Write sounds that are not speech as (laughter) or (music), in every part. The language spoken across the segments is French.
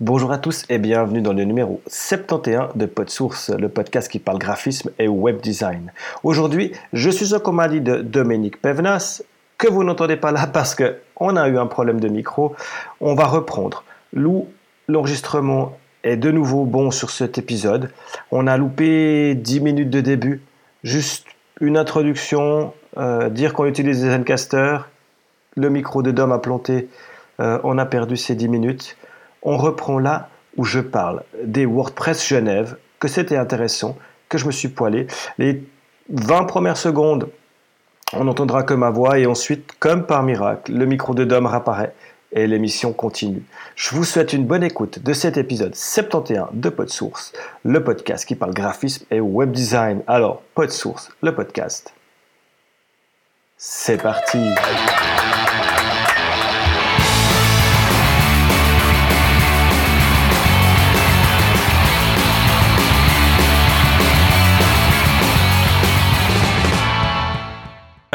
Bonjour à tous et bienvenue dans le numéro 71 de PodSource, le podcast qui parle graphisme et web design. Aujourd'hui, je suis au commandit de Dominique Pevenas, que vous n'entendez pas là parce qu'on a eu un problème de micro. On va reprendre. L'enregistrement est de nouveau bon sur cet épisode. On a loupé 10 minutes de début, juste une introduction, euh, dire qu'on utilise des Zencaster, le micro de Dom a planté, euh, on a perdu ces 10 minutes on reprend là où je parle des WordPress Genève, que c'était intéressant, que je me suis poilé. Les 20 premières secondes, on n'entendra que ma voix et ensuite, comme par miracle, le micro de Dom réapparaît et l'émission continue. Je vous souhaite une bonne écoute de cet épisode 71 de PodSource, le podcast qui parle graphisme et web design. Alors, PodSource, le podcast. C'est parti.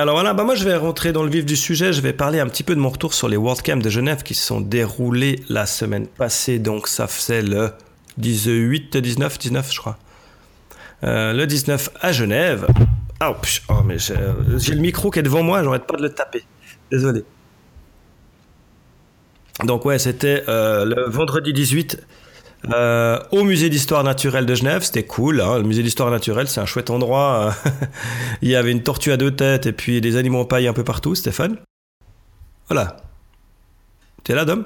Alors voilà, bah moi je vais rentrer dans le vif du sujet, je vais parler un petit peu de mon retour sur les WordCamp de Genève qui se sont déroulés la semaine passée, donc ça faisait le 18, 19, 19 je crois. Euh, le 19 à Genève. Oh, oh mais j'ai le micro qui est devant moi, j'arrête pas de le taper. Désolé. Donc ouais, c'était euh, le vendredi 18 euh, au musée d'histoire naturelle de Genève, c'était cool. Hein. Le musée d'histoire naturelle, c'est un chouette endroit. (laughs) Il y avait une tortue à deux têtes et puis des animaux en paille un peu partout. Fun. Voilà. T'es là, Dom?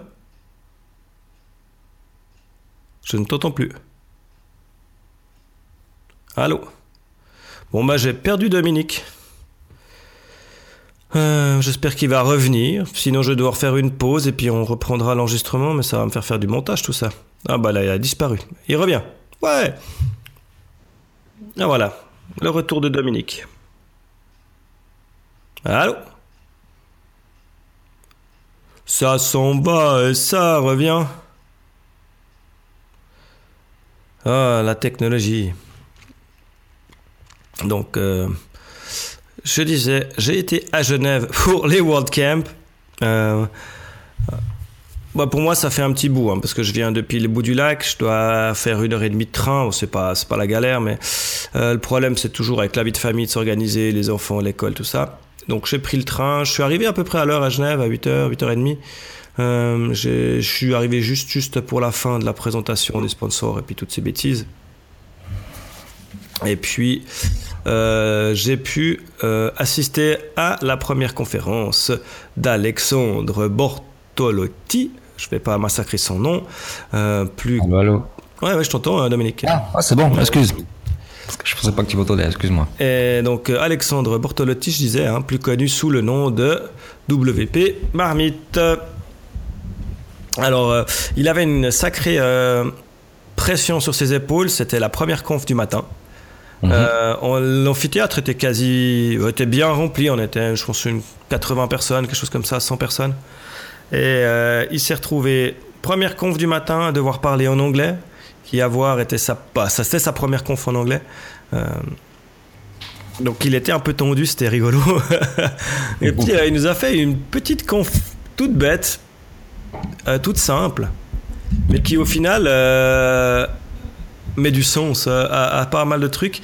Je ne t'entends plus. Allô? Bon, bah, j'ai perdu Dominique. Euh, j'espère qu'il va revenir. Sinon, je dois refaire une pause et puis on reprendra l'enregistrement, mais ça va me faire faire du montage tout ça. Ah bah là, il a disparu. Il revient. Ouais. Ah voilà. Le retour de Dominique. Allô? Ça s'en va et ça revient. Ah, la technologie. Donc, euh, je disais, j'ai été à Genève pour les World Camp. Euh, bah pour moi, ça fait un petit bout, hein, parce que je viens depuis le bout du lac, je dois faire une heure et demie de train, c'est pas, pas la galère, mais euh, le problème, c'est toujours avec la vie de famille, de s'organiser, les enfants, l'école, tout ça. Donc j'ai pris le train, je suis arrivé à peu près à l'heure à Genève, à 8h, 8h30. Euh, je suis arrivé juste, juste pour la fin de la présentation des sponsors et puis toutes ces bêtises. Et puis, euh, j'ai pu euh, assister à la première conférence d'Alexandre Bortolotti, je vais pas massacrer son nom. Euh, plus. Allô, allô. Ouais, ouais, je t'entends, hein, Dominique. Ah, ah c'est bon, excuse. Je pensais pas que tu m'entendais, excuse-moi. Et donc, euh, Alexandre Bortolotti, je disais, hein, plus connu sous le nom de WP Marmite. Alors, euh, il avait une sacrée pression sur ses épaules. C'était la première conf du matin. Mhm. L'amphithéâtre était quasi était bien rempli. On était, je pense, une 80 personnes, quelque chose comme ça, 100 personnes. Et euh, il s'est retrouvé, première conf du matin, à devoir parler en anglais, qui à voir était sa, bah, ça c'était sa première conf en anglais. Euh, donc il était un peu tendu, c'était rigolo. (laughs) Et puis euh, il nous a fait une petite conf toute bête, toute simple, mais qui au final met du sens à, à, pas mal de trucs.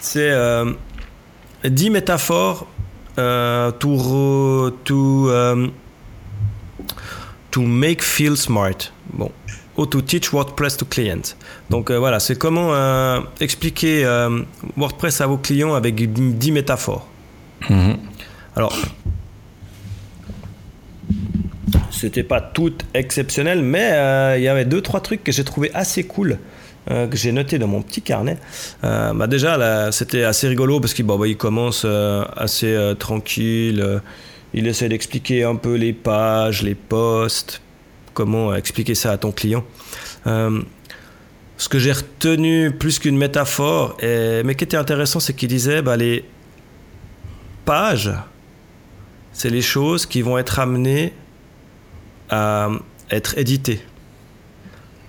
C'est 10 métaphores uh, to to um, to make feel smart. Bon, ou to teach WordPress to clients. Donc euh, voilà, c'est comment euh, expliquer euh, WordPress à vos clients avec 10 métaphores. Mhm. Alors, c'était pas tout exceptionnel, mais il y avait deux trois trucs que j'ai trouvé assez cool. Euh, que j'ai noté dans mon petit carnet. Euh, bah déjà, c'était assez rigolo parce qu'il bah, il commence euh, assez tranquille. il essaie d'expliquer un peu les pages, les posts, comment expliquer ça à ton client. ce que j'ai retenu plus qu'une métaphore, mais qui était intéressant, c'est qu'il disait bah, les pages, c'est les choses qui vont être amenées à être éditées.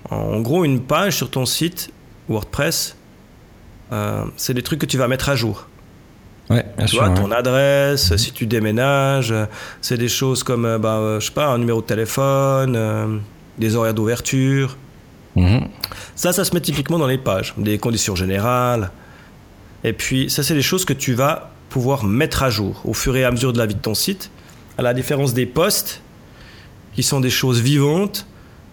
En gros, une page sur ton site WordPress, euh, c'est des trucs que tu vas mettre à jour. Ouais, bien tu vois, ton adresse, si tu déménages, c'est des choses comme, euh, bah, euh, je sais pas, un numéro de téléphone, des horaires d'ouverture. Mhm. Ça, ça se met typiquement dans les pages, des conditions générales. Et puis, ça, c'est des choses que tu vas pouvoir mettre à jour au fur et à mesure de la vie de ton site. À la différence des posts, qui sont des choses vivantes,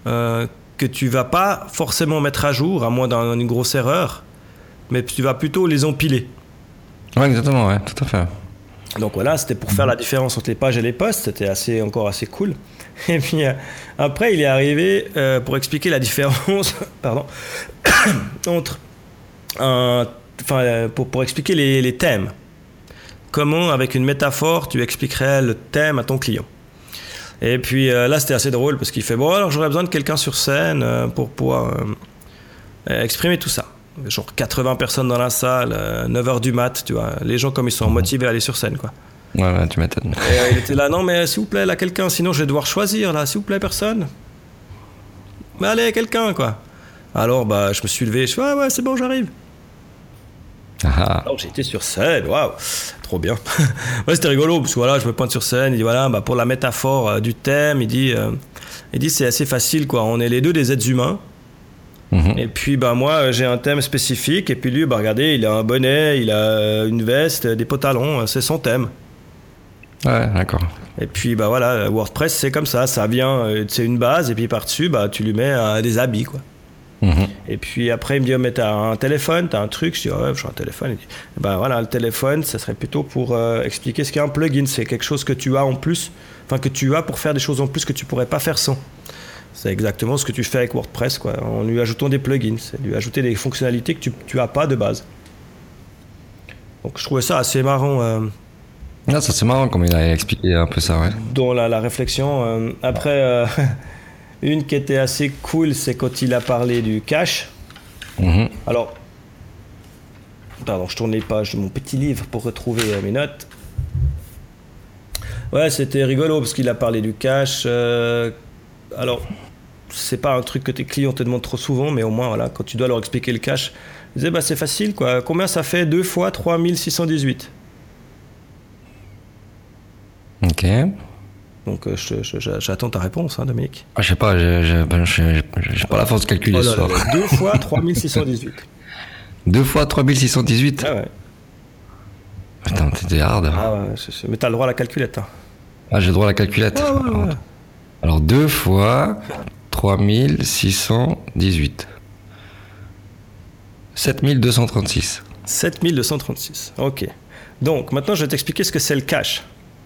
euh, que tu vas pas forcément mettre à jour, à moins d'une grosse erreur, mais tu vas plutôt les empiler. Ouais, exactement, ouais, tout à fait. Donc voilà, c'était pour faire la différence entre les pages et les posts, c'était assez, encore assez cool. (laughs) Et puis euh, après, il est arrivé euh, pour expliquer la différence, (laughs) pardon, (coughs) entre un, enfin, pour, pour expliquer les, les thèmes. Comment, avec une métaphore, tu expliquerais le thème à ton client? Et puis euh, là, c'était assez drôle parce qu'il fait Bon, alors j'aurais besoin de quelqu'un sur scène euh, pour pouvoir euh, exprimer tout ça. Genre 80 personnes dans la salle, 9h du mat, tu vois. Les gens, comme ils sont motivés à aller sur scène, quoi. Ouais, ouais, tu m'étonnes. Et il était là Non, mais s'il vous plaît, là, quelqu'un, sinon je vais devoir choisir, là, s'il vous plaît, personne. Mais allez, quelqu'un, quoi. Alors, bah, je me suis levé, je fais Ouais, ouais, c'est bon, j'arrive. Ah, Alors j'étais sur scène, waouh, trop bien. (laughs) ouais, c'était rigolo parce que voilà, je me pointe sur scène. Il dit voilà, bah, pour la métaphore euh, du thème, il dit, euh, il dit c'est assez facile quoi. On est les deux des êtres humains. mhm. Et puis bah moi euh, j'ai un thème spécifique et puis lui bah regardez, il a un bonnet, il a une veste, des pantalons, c'est son thème. Ouais, d'accord. Et puis bah voilà, WordPress c'est comme ça, ça vient, c'est une base et puis par dessus bah tu lui mets euh, des habits quoi. Et puis après, il me dit, oh, mais t'as un téléphone, t'as un truc. Je dis, ouais, j'ai un téléphone. Il dit, ben voilà, le téléphone, ça serait plutôt pour euh, expliquer ce qu'est un plugin. C'est quelque chose que tu as en plus, enfin que tu as pour faire des choses en plus que tu pourrais pas faire sans. C'est exactement ce que tu fais avec WordPress, quoi, en lui ajoutant des plugins. C'est lui ajouter des fonctionnalités que tu, tu as pas de base. Donc je trouvais ça assez marrant euh, Ah, ça c'est marrant comme il a expliqué un peu ça, ouais. dans la, la réflexion. Euh, après, euh, (laughs) une qui était assez cool, c'est quand il a parlé du cache. Mhm. Alors, pardon, je tourne les pages de mon petit livre pour retrouver euh, mes notes. Ouais, c'était rigolo parce qu'il a parlé du cash. euh, alors, c'est pas un truc que tes clients te demandent trop souvent, mais au moins, voilà, quand tu dois leur expliquer le cash, ils disaient, bah, c'est facile, quoi. Combien ça fait? 2 fois 3618 Ok. Donc, euh, je- je- je- j'attends ta réponse, hein, Dominique. Ah, je sais pas, j'ai j'ai- ben, pas la force de calculer Oh ce soir. là, 2 fois 3618. Deux fois 3618 (laughs) Ah ouais. Putain, t'étais hard. Ah ouais, mais t'as le droit à la calculette. hein. Ah, j'ai droit à la calculette. Ouais, ouais. Alors, deux fois 3618. 7236. 7236. Ok. Donc, maintenant, je vais t'expliquer ce que c'est le cache.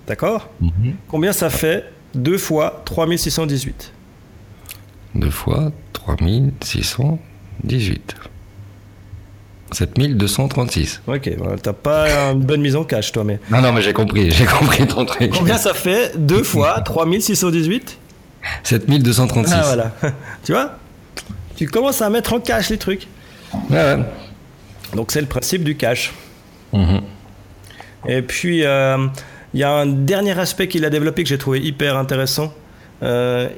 D'accord Mhm. Combien ça fait 2 fois 3618 Deux fois 3618. 7236. Ok, t'as pas une bonne mise en cache, toi, mais. Non, non, mais j'ai compris, j'ai compris ton truc. Combien ça fait 2 fois 3618 7236. Ah, voilà. (laughs) tu vois Tu commences à mettre en cache les trucs. Ouais, ouais. Donc, c'est le principe du cache. Mhm. Et puis, euh, il y a un dernier aspect qu'il a développé que j'ai trouvé hyper intéressant. euh,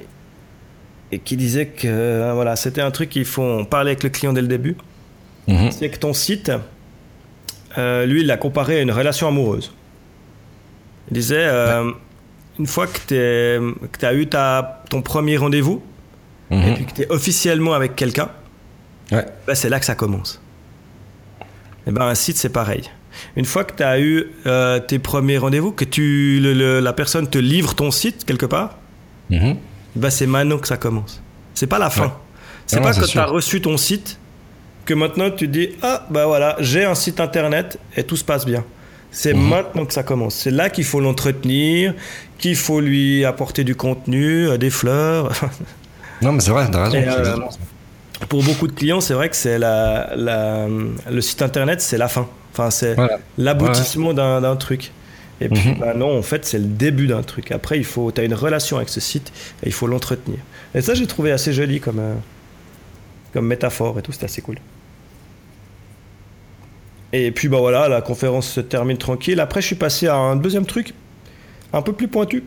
et qui disait que euh, voilà, c'était un truc qu'il faut parler avec le client dès le début. Mhm. C'est que ton site, euh, lui, il l'a comparé à une relation amoureuse. Il disait, euh, une fois que tu as eu ta, ton premier rendez-vous, et Mhm. puis que tu es officiellement avec quelqu'un, Ouais. ben, c'est là que ça commence. Et ben, un site, c'est pareil. Une fois que tu as eu euh, tes premiers rendez-vous, que tu, le- le- la personne te livre ton site quelque part, ben, c'est maintenant que ça commence. C'est pas la fin. Ouais. C'est pas quand tu as reçu ton site que maintenant tu te dis Ah, bah voilà, j'ai un site internet et tout se passe bien. C'est Mhm. maintenant que ça commence. C'est là qu'il faut l'entretenir, qu'il faut lui apporter du contenu, euh, des fleurs. (laughs) Non, mais c'est vrai, t'as raison. Euh. Pour beaucoup de clients, c'est vrai que c'est la, la- le site internet, c'est la fin. Enfin, c'est l'aboutissement d'un d'un truc. Et puis, Mhm. bah non, en fait, c'est le début d'un truc. Après, il faut, tu as une relation avec ce site et il faut l'entretenir. Et ça, j'ai trouvé assez joli comme, euh, comme métaphore et tout, c'était assez cool. Et puis, bah voilà, la conférence se termine tranquille. Après, je suis passé à un deuxième truc, un peu plus pointu.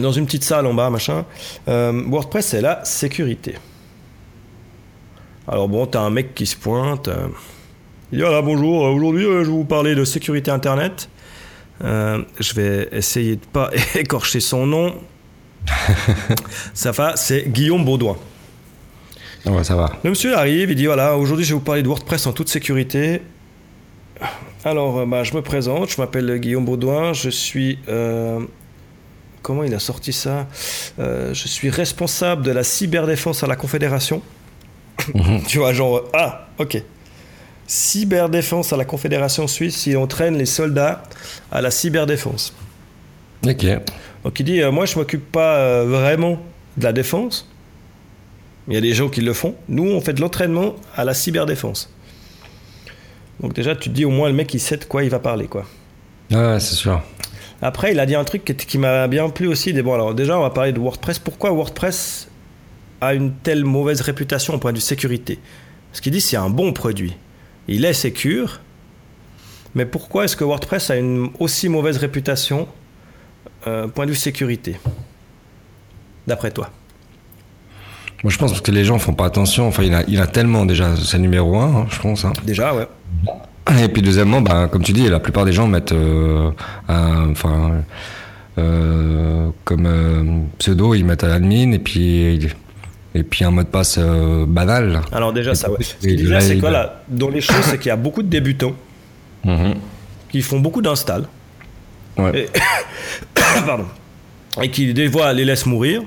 Dans une petite salle en bas, machin. Euh, WordPress, c'est la sécurité. Alors bon, t'as un mec qui se pointe. euh, il dit voilà, bonjour, euh, aujourd'hui euh, je vais vous parler de sécurité Internet. Euh, je vais essayer de pas (laughs) écorcher son nom. ça va, c'est Guillaume Baudouin. Ouais, ça va. Le monsieur arrive, il dit voilà, aujourd'hui je vais vous parler de WordPress en toute sécurité. Alors, bah, je me présente, je m'appelle Guillaume Baudouin, je suis. euh, comment il a sorti ça? Euh, Je suis responsable de la cyberdéfense à la Confédération. (laughs) tu vois, genre, ah, ok. Cyberdéfense à la Confédération suisse, il entraîne les soldats à la cyberdéfense. Ok. Donc il dit, euh, moi je m'occupe pas euh, vraiment de la défense. Il y a des gens qui le font. Nous, on fait de l'entraînement à la cyberdéfense. Donc déjà, tu te dis au moins le mec, il sait de quoi il va parler, quoi. Ouais, c'est sûr. Après, il a dit un truc qui, qui m'a bien plu aussi. Des, bon, alors déjà, on va parler de WordPress. Pourquoi WordPress a une telle mauvaise réputation au point de vue sécurité? Parce qu'il dit c'est un bon produit. Il est sécure. Mais pourquoi est-ce que WordPress a une aussi mauvaise réputation euh, point de vue sécurité D'après toi? Moi, je pense parce que les gens font pas attention. Enfin, il a, il a tellement déjà, c'est numéro un, hein, je pense. hein. Déjà, ouais. Et puis deuxièmement, bah, comme tu dis, la plupart des gens mettent, euh, un- enfin, euh, comme pseudo, ils mettent admin et puis et puis un mot de passe euh, banal. Alors déjà, ça, ouais. Ce qu'il dit là, là, c'est quoi là? Dans les choses, c'est qu'il y a beaucoup de débutants Mhm. qui font beaucoup d'installs. Ouais. Et... (coughs) Pardon. Et qui des fois les laissent mourir.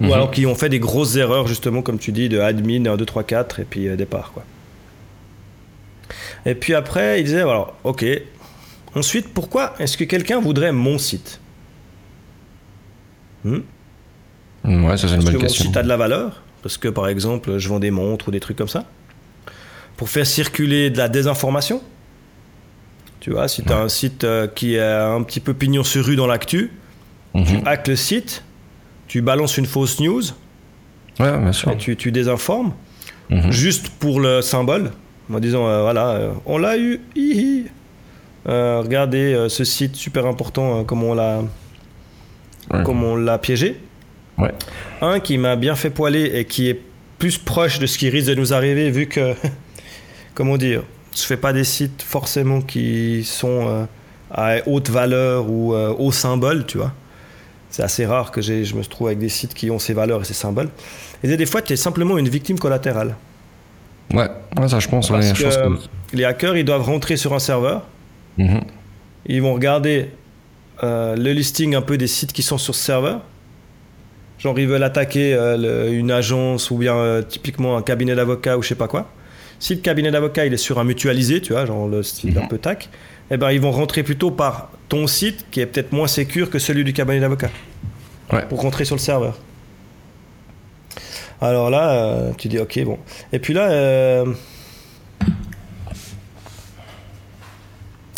Mhm. Ou alors qui ont fait des grosses erreurs, justement, comme tu dis, de admin 1, 2, 3, 4, et puis euh, départ, quoi. Et puis après, il disait, alors, ok. Ensuite, pourquoi est-ce que quelqu'un voudrait mon site? Hmm? Ouais, ça c'est une Parce bonne que mon question. site a de la valeur. Parce que, par exemple, je vends des montres ou des trucs comme ça. Pour faire circuler de la désinformation. Tu vois, si tu as un site euh, qui a un petit peu pignon sur rue dans l'actu, Mhm. tu hackes le site, tu balances une fausse news, Ouais, bien sûr. et tu, tu désinformes, Mhm. juste pour le symbole, en disant euh, voilà, euh, on l'a eu, hihi. Regardez ce site super important, comme on l'a Ouais. comme on l'a piégé. Ouais. Un qui m'a bien fait poiler et qui est plus proche de ce qui risque de nous arriver, vu que, (laughs) comment dire, je fais pas des sites forcément qui sont euh, à haute valeur ou euh, haut symbole, tu vois. C'est assez rare que je me trouve avec des sites qui ont ces valeurs et ces symboles. Et des fois, tu es simplement une victime collatérale. Ouais, ouais, ça je pense. ouais, je pense que que- les hackers, ils doivent rentrer sur un serveur, Mhm. ils vont regarder euh, le listing un peu des sites qui sont sur ce serveur. Genre, ils veulent attaquer euh, le- une agence ou bien euh, typiquement un cabinet d'avocats ou je sais pas quoi. Si le cabinet d'avocats il est sur un mutualisé, tu vois, genre le style un Mhm. peu tac, eh ben ils vont rentrer plutôt par ton site qui est peut-être moins sécure que celui du cabinet d'avocats Ouais. pour rentrer sur le serveur. Alors là, euh, tu dis ok, bon. Et puis là, euh,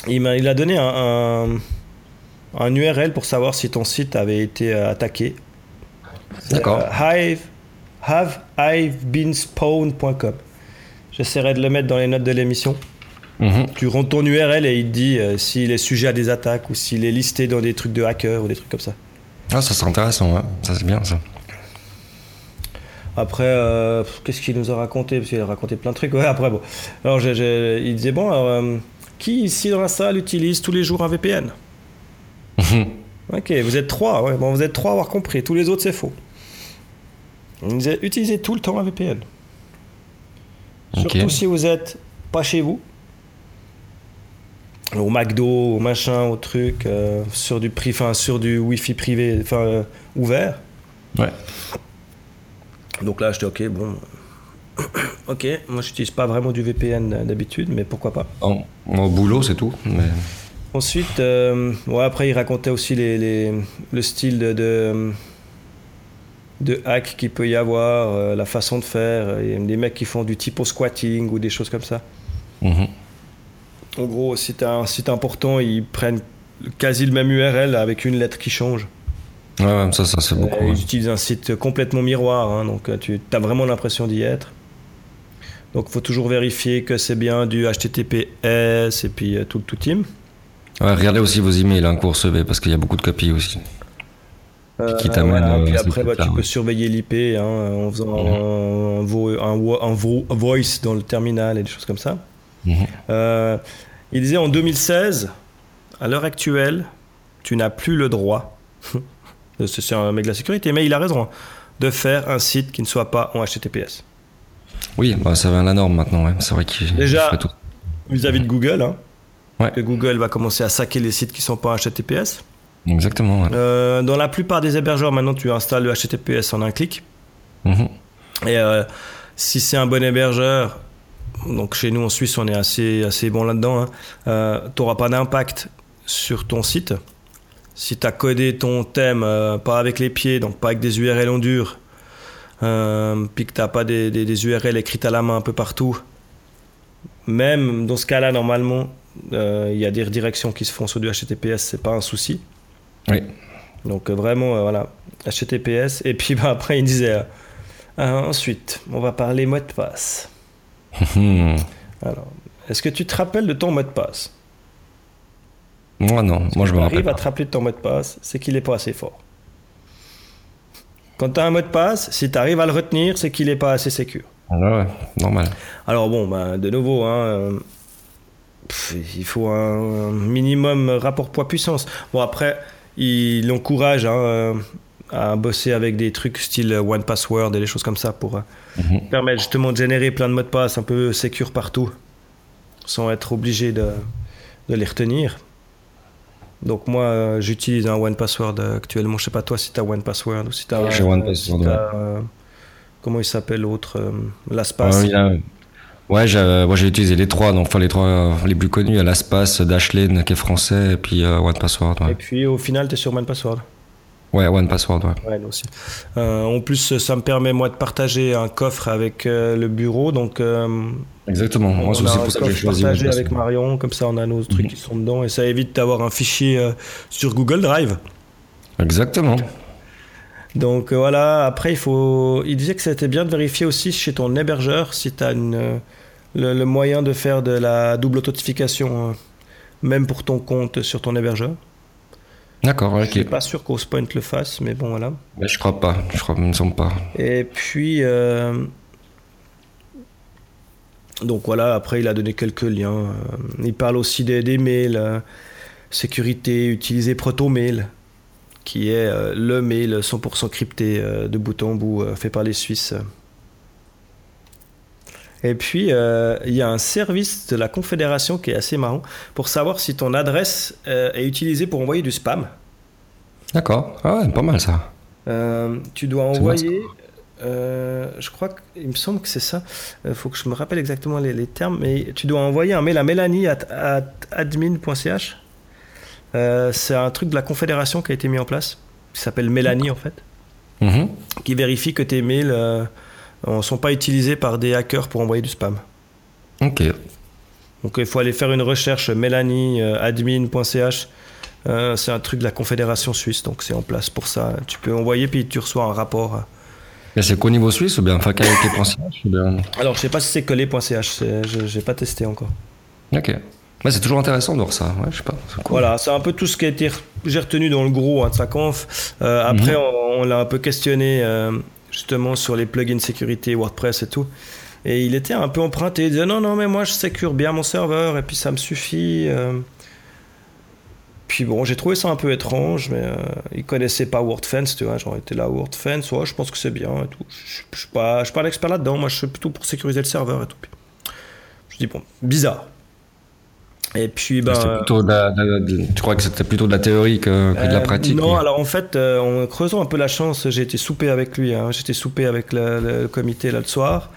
il, m'a, il a donné un, un, un URL pour savoir si ton site avait été attaqué. D'accord. euh, hive, haveivebeenspawned.com. J'essaierai de le mettre dans les notes de l'émission. Mhm. Tu rentres ton URL et il te dit euh, s'il est sujet à des attaques ou s'il est listé dans des trucs de hackers ou des trucs comme ça. Ah, ça c'est intéressant. ouais. Ça c'est bien ça. Après, euh, qu'est-ce qu'il nous a raconté? Parce qu'il a raconté plein de trucs. Ouais, après, bon. Alors, il disait bon, alors, euh, qui ici dans la salle utilise tous les jours un VPN. (laughs) Ok, vous êtes trois. Ouais, bon, vous êtes trois à avoir compris. Tous les autres, c'est faux. Utilisez tout le temps un VPN. Surtout si vous êtes pas chez vous. Au McDo, au machin, au truc, euh, sur du pri- enfin, sur du Wi-Fi privé, enfin euh, ouvert. Ouais. Donc là, j'étais ok, bon. (coughs) ok, moi j'utilise pas vraiment du VPN euh, d'habitude, mais pourquoi pas. En- Au boulot, c'est tout. Mais... Ensuite, euh, ouais, après il racontait aussi les, les- le style de, de, de hack qu'il peut y avoir, euh, la façon de faire. Il y a des mecs qui font du typo squatting ou des choses comme ça. Mhm. En gros, si tu as un site important, ils prennent quasi le même URL avec une lettre qui change. Ouais, ouais, ça, ça c'est beaucoup. Euh, ouais. Ils utilisent un site complètement miroir, hein, donc tu as vraiment l'impression d'y être. Donc il faut toujours vérifier que c'est bien du HTTPS et puis tout le tout team. Ouais, regardez aussi vos emails hein, que vous recevez parce qu'il y a beaucoup de copies aussi. qui t'amène, voilà, euh, puis après, bah, tu peux surveiller l'IP hein, en faisant Mhm. un, vo- un vo- un vo- voice dans le terminal et des choses comme ça. Mhm. Euh, il disait en 2016, à l'heure actuelle, tu n'as plus le droit (laughs) C'est un mec de la sécurité, mais il a raison hein, de faire un site qui ne soit pas en HTTPS. Oui, bah, ça va à la norme maintenant. Ouais. C'est vrai qu'il Déjà, vis-à-vis de Google, hein, que Google va commencer à saquer les sites qui ne sont pas HTTPS. Exactement. Euh, dans la plupart des hébergeurs, maintenant, tu installes le HTTPS en un clic. Mhm. Et euh, si c'est un bon hébergeur, donc chez nous en Suisse, on est assez, assez bon là-dedans, hein, euh, tu n'auras pas d'impact sur ton site. Si tu as codé ton thème pas avec les pieds, donc pas avec des URL en dur, puis que tu n'as pas des, des, URL écrites à la main un peu partout, même dans ce cas-là, normalement, il y a des redirections qui se font sur du HTTPS, c'est pas un souci. Oui. Donc euh, vraiment, euh, voilà, HTTPS. Et puis (laughs) bah, après, il disait, euh, ensuite, on va parler mot de passe. (laughs) Alors, est-ce que tu te rappelles de ton mot de passe? Moi non, moi je me rappelle. arrive à te rappeler de ton mot de passe, c'est qu'il n'est pas assez fort. Quand tu as un mot de passe, si tu arrives à le retenir, c'est qu'il n'est pas assez sécur. ouais, normal. Alors bon, bah, de nouveau, hein, il faut un minimum rapport poids-puissance. Bon, après, il encourage hein, euh, à bosser avec des trucs style One Password et des choses comme ça pour euh, mhm. permettre justement de générer plein de mots de passe un peu sécures partout sans être obligé de, de les retenir. Donc moi, euh, j'utilise un One Password actuellement. Je sais pas toi si tu as One Password ou si tu as... J'ai One Password, Comment il s'appelle l'autre LastPass. Ouais, j'ai utilisé les trois, donc enfin les trois euh, les plus connus, LastPass, Dashlane qui est français, et puis euh, OnePassword. Et puis au final, tu es sur OnePassword Ouais, OnePassword, ouais. ouais aussi. Euh, en plus, ça me permet moi de partager un coffre avec le bureau, donc. Exactement. Moi, c'est pour ça que j'ai choisi. Partager avec Marion, comme ça on a nos trucs mhm. qui sont dedans, et ça évite d'avoir un fichier sur Google Drive. Exactement. Donc voilà, après il faut. Il disait que c'était bien de vérifier aussi chez ton hébergeur si tu as une le, moyen de faire de la double authentification, euh, même pour ton compte sur ton hébergeur. D'accord, ok. Je suis pas sûr qu'Ospoint le fasse, mais bon, voilà. Mais je crois pas, je crois, me semble pas. Et puis, euh, donc voilà, après il a donné quelques liens. Euh, il parle aussi des, des mails, sécurité, utiliser ProtoMail, qui est le mail 100% crypté de bout en bout, fait par les Suisses. Et puis, euh, il y a un service de la Confédération qui est assez marrant pour savoir si ton adresse euh, est utilisée pour envoyer du spam. D'accord. Ah ouais, pas mal ça. Euh, tu dois envoyer. je crois qu'il me semble que c'est ça. Il faut que je me rappelle exactement les, termes. Mais tu dois envoyer un mail à mélanie at, admin.ch. c'est un truc de la Confédération qui a été mis en place. Qui s'appelle Mélanie en fait. Mm-hmm. Qui vérifie que tes mails ne sont pas utilisés par des hackers pour envoyer du spam. Ok. Donc il faut aller faire une recherche Mélanie euh, admin.ch. Euh, c'est un truc de la Confédération suisse, donc c'est en place pour ça. Tu peux envoyer puis tu reçois un rapport. Mais c'est qu'au niveau suisse ou bien bien... Alors je sais pas si c'est collé.ch, je n'ai pas testé encore. Ok. Mais c'est toujours intéressant de voir ça. Ouais, je sais pas. Voilà, c'est un peu tout ce qui a été j'ai retenu dans le gros hein, de sa conf. Euh, après, mhm. on, l'a un peu questionné justement sur les plugins sécurité WordPress et tout. Et il était un peu emprunté. Il disait non, non, mais moi je sécure bien mon serveur et puis ça me suffit. Euh. Puis bon, j'ai trouvé ça un peu étrange, mais euh, il connaissait pas WordFence, tu vois. Genre, été là, WordFence, ouais, je pense que c'est bien et tout. Je, suis pas, pas l'expert là-dedans, moi je suis plutôt pour sécuriser le serveur et tout. je dis bon, bizarre. Et puis, ben. Plutôt tu crois que c'était plutôt de la théorie que, de la euh, pratique Non, alors en fait, euh, en creusant un peu la chance, j'ai été souper avec lui. Hein. J'étais souper avec le, comité là le soir.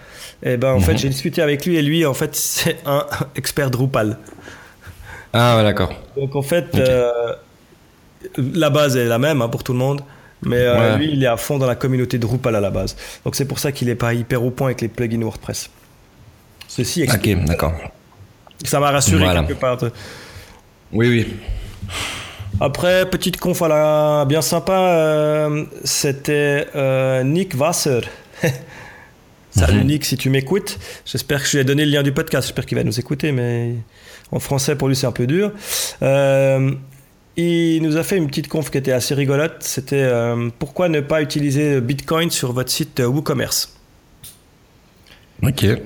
Et ben en fait, mhm. j'ai discuté avec lui et lui, en fait, (laughs) c'est un expert Drupal. Ah ouais, d'accord. Donc en fait, euh, la base est la même hein, pour tout le monde. Mais lui, il est à fond dans la communauté Drupal à la base. Donc c'est pour ça qu'il n'est pas hyper au point avec les plugins WordPress. Ceci explique. Ok, d'accord. Ça m'a rassuré quelque part. Oui, oui. Après, petite conf la bien sympa, euh, c'était euh, Nick Wasser. (laughs) Salut mhm. Nick, si tu m'écoutes. J'espère que je lui ai donné le lien du podcast. J'espère qu'il va nous écouter, mais en français, pour lui, c'est un peu dur. Euh, il nous a fait une petite conf qui était assez rigolote. C'était pourquoi ne pas utiliser Bitcoin sur votre site WooCommerce?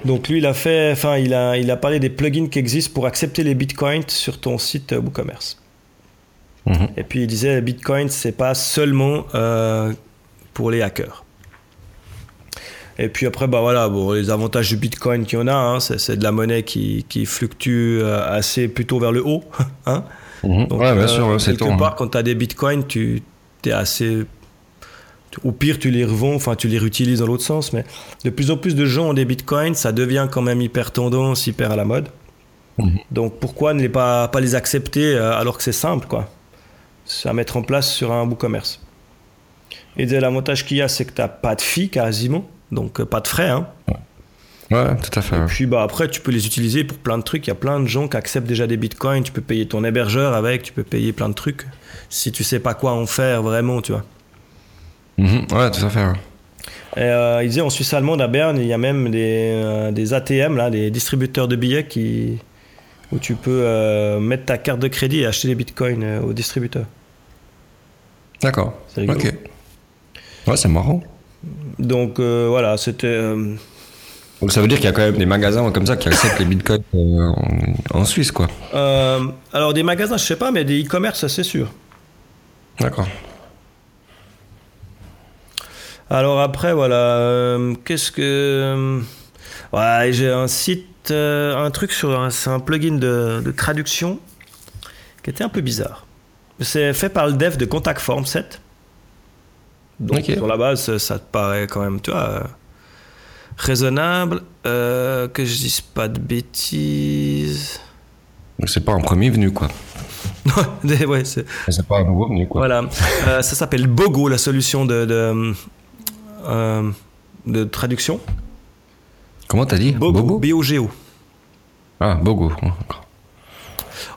Donc lui, il a fait, enfin, il a, il a parlé des plugins qui existent pour accepter les bitcoins sur ton site WooCommerce. Mhm. Et puis il disait Bitcoin, c'est pas seulement euh, pour les hackers. Et puis après, bah voilà, bon, les avantages du Bitcoin qu'il y en a, hein, c'est de la monnaie qui, qui, fluctue euh, assez plutôt vers le haut. (laughs) Hein. Mhm. ouais, bien sûr, euh, c'est Quelque part, hein. quand tu as des Bitcoins, tu es assez. Au pire, tu les revends, enfin, tu les réutilises dans l'autre sens. Mais de plus en plus de gens ont des Bitcoins, ça devient quand même hyper tendance, hyper à la mode. Mhm. Donc pourquoi ne les pas, pas les accepter alors que c'est simple, quoi? À mettre en place sur un commerce. Et l'avantage qu'il y a, c'est que tu n'as pas de fee quasiment, donc euh, pas de frais. Hein. Ouais. tout à fait. Et puis bah, après, tu peux les utiliser pour plein de trucs. Il y a plein de gens qui acceptent déjà des bitcoins. Tu peux payer ton hébergeur avec, tu peux payer plein de trucs. Si tu sais pas quoi en faire vraiment, tu vois. Mhm. ouais, tout à fait. Et, euh, il disait en Suisse allemande, à Berne, il y a même des, euh, des ATM, là, des distributeurs de billets qui, où tu peux euh, mettre ta carte de crédit et acheter des bitcoins au distributeur. D'accord. Ok. Ouais, c'est marrant. Donc voilà, c'était. Donc ça veut dire qu'il y a quand même des magasins comme ça qui acceptent les bitcoins en, Suisse, quoi. alors des magasins, je sais pas, mais des e-commerce, c'est sûr. D'accord. Alors après, voilà, qu'est-ce que. Ouais, j'ai un site euh, un truc sur un, c'est un plugin de, traduction qui était un peu bizarre. C'est fait par le dev de Contact Form 7. Donc sur la base, ça te paraît quand même, tu vois, raisonnable. Euh, que je dise pas de bêtises. C'est pas un premier venu, quoi. (laughs) ouais, c'est... c'est pas un nouveau venu, quoi. Voilà. Euh, ça s'appelle Bogo, la solution de, de traduction. Comment t'as dit Bogo B-O-G-O. Ah, Bogo.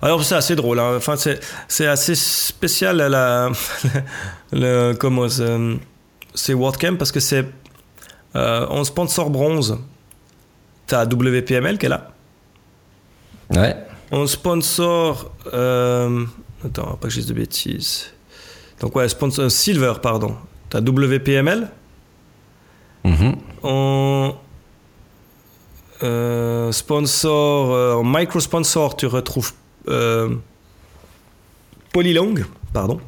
Alors c'est assez drôle, hein. enfin c'est assez spécial la, (laughs) le, comment c'est WordCamp parce que c'est euh, en sponsor bronze, t'as WPML qui est là. Ouais. En sponsor, euh, attends, pas que je dise de bêtises. Donc ouais, sponsor silver pardon, t'as WPML. Mm En euh, sponsor, euh, en micro sponsor, tu retrouves euh, Polylong, pardon.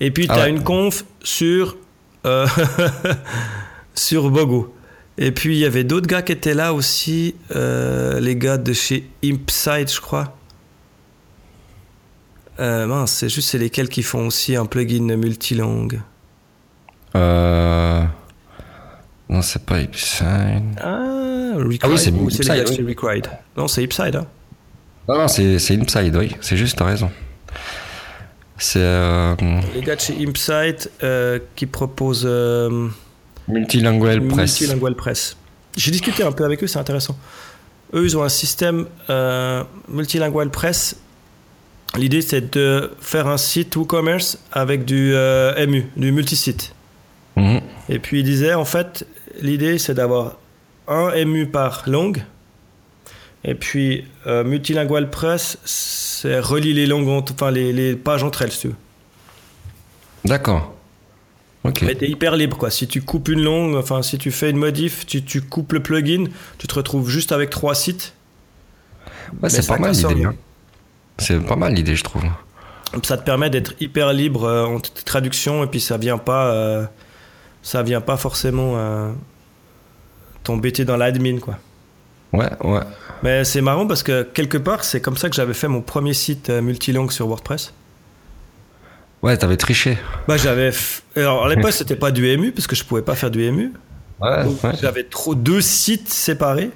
Et puis tu as ah une conf sur (laughs) sur Bogo. Et puis il y avait d'autres gars qui étaient là aussi, les gars de chez Impside, je crois. mince, c'est juste c'est lesquels qui font aussi un plugin multilangue. Euh... Non, c'est pas Ipside. Ah. Ah oui, c'est Ipside. Non, c'est Ipside. Hein. Non, non, c'est Ipside, oui. C'est juste, t'as raison. C'est. Euh... Les gars de chez Ipside euh, qui proposent. Euh, Multilingual Press. Multilingual Press. J'ai discuté un peu avec eux, c'est intéressant. Eux, ils ont un système euh, Multilingual Press. L'idée, c'est de faire un site WooCommerce avec du MU, du multisite. Mhm. Et puis il disait, en fait, l'idée c'est d'avoir un MU par langue. Et puis euh, Multilingual Press, c'est relier les langues, enfin les, les, pages entre elles, si tu veux. D'accord. Ok. Mais t'es hyper libre, quoi. Si tu coupes une langue, enfin si tu fais une modif, tu, tu coupes le plugin, tu te retrouves juste avec trois sites. Ouais, c'est pas mal l'idée. Hein. C'est pas mal l'idée, je trouve. Ça te permet d'être hyper libre euh, en traduction et puis ça vient pas. Euh, ça vient pas forcément euh, t'embêter dans l'admin, quoi. Ouais, ouais. Mais c'est marrant parce que quelque part, c'est comme ça que j'avais fait mon premier site euh, multilingue sur WordPress. Ouais, t'avais triché. Bah, j'avais. Alors, à l'époque, c'était pas du MU parce que je pouvais pas faire du MU. Ouais, J'avais trop deux sites séparés.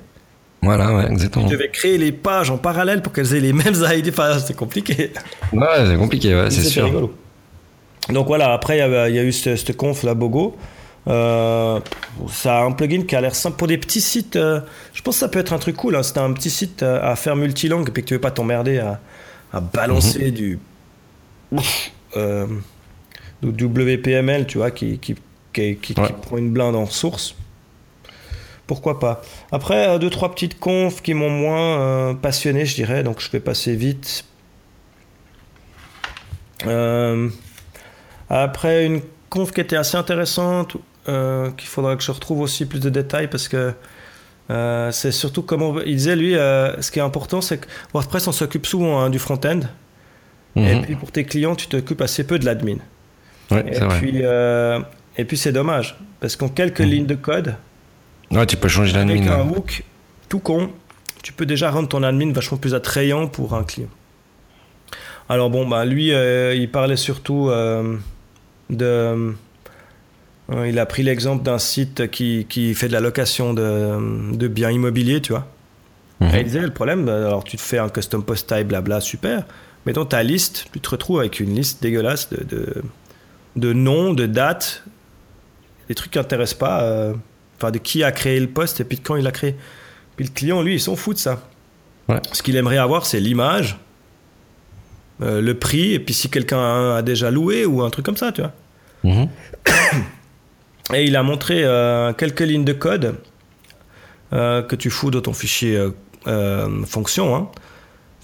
Voilà, ouais, exactement. Je devais créer les pages en parallèle pour qu'elles aient les mêmes (laughs) ID. Enfin, c'était compliqué. Ouais, c'est compliqué, ouais, c'est sûr. Rigolo. Donc voilà, après, il y, a, eu cette, conf, la Bogo. Euh, ça a un plugin qui a l'air simple pour des petits sites. Euh, je pense que ça peut être un truc cool. Hein. Un petit site euh, à faire multilangue et que tu veux pas t'emmerder à, balancer mhm. du, du WPML, tu vois, qui, qui, prend une blinde en source. Pourquoi pas Après, deux, trois petites confs qui m'ont moins passionné, je dirais, donc je vais passer vite. Après, une conf qui était assez intéressante, euh, qu'il faudra que je retrouve aussi plus de détails parce que euh, c'est surtout comment il disait lui euh, ce qui est important c'est que WordPress on s'occupe souvent hein, du front-end Et Mhm. puis pour tes clients, tu t'occupes assez peu de l'admin. Ouais, Et puis, et puis c'est dommage, parce qu'en quelques Mhm. lignes de code, Ouais, tu peux changer avec l'admin. un ouais. hook tout con, tu peux déjà rendre ton admin vachement plus attrayant pour un client. Alors bon, bah lui, il parlait surtout de... il a pris l'exemple d'un site qui, qui fait de la location de, de biens immobiliers, tu vois. Et il disait, le problème, bah, alors tu te fais un custom post type, blabla, super. Mais dans ta liste, tu te retrouves avec une liste dégueulasse de, de, de noms, de dates, des trucs qui n'intéressent pas. euh, Enfin, de qui a créé le poste et puis de quand il l'a créé. Puis le client, lui, il s'en fout de ça. Ouais. Ce qu'il aimerait avoir, c'est l'image, euh, le prix, et puis si quelqu'un a, a déjà loué ou un truc comme ça, tu vois. Mhm. (coughs) Et il a montré euh, quelques lignes de code euh, que tu fous dans ton fichier euh, fonction hein,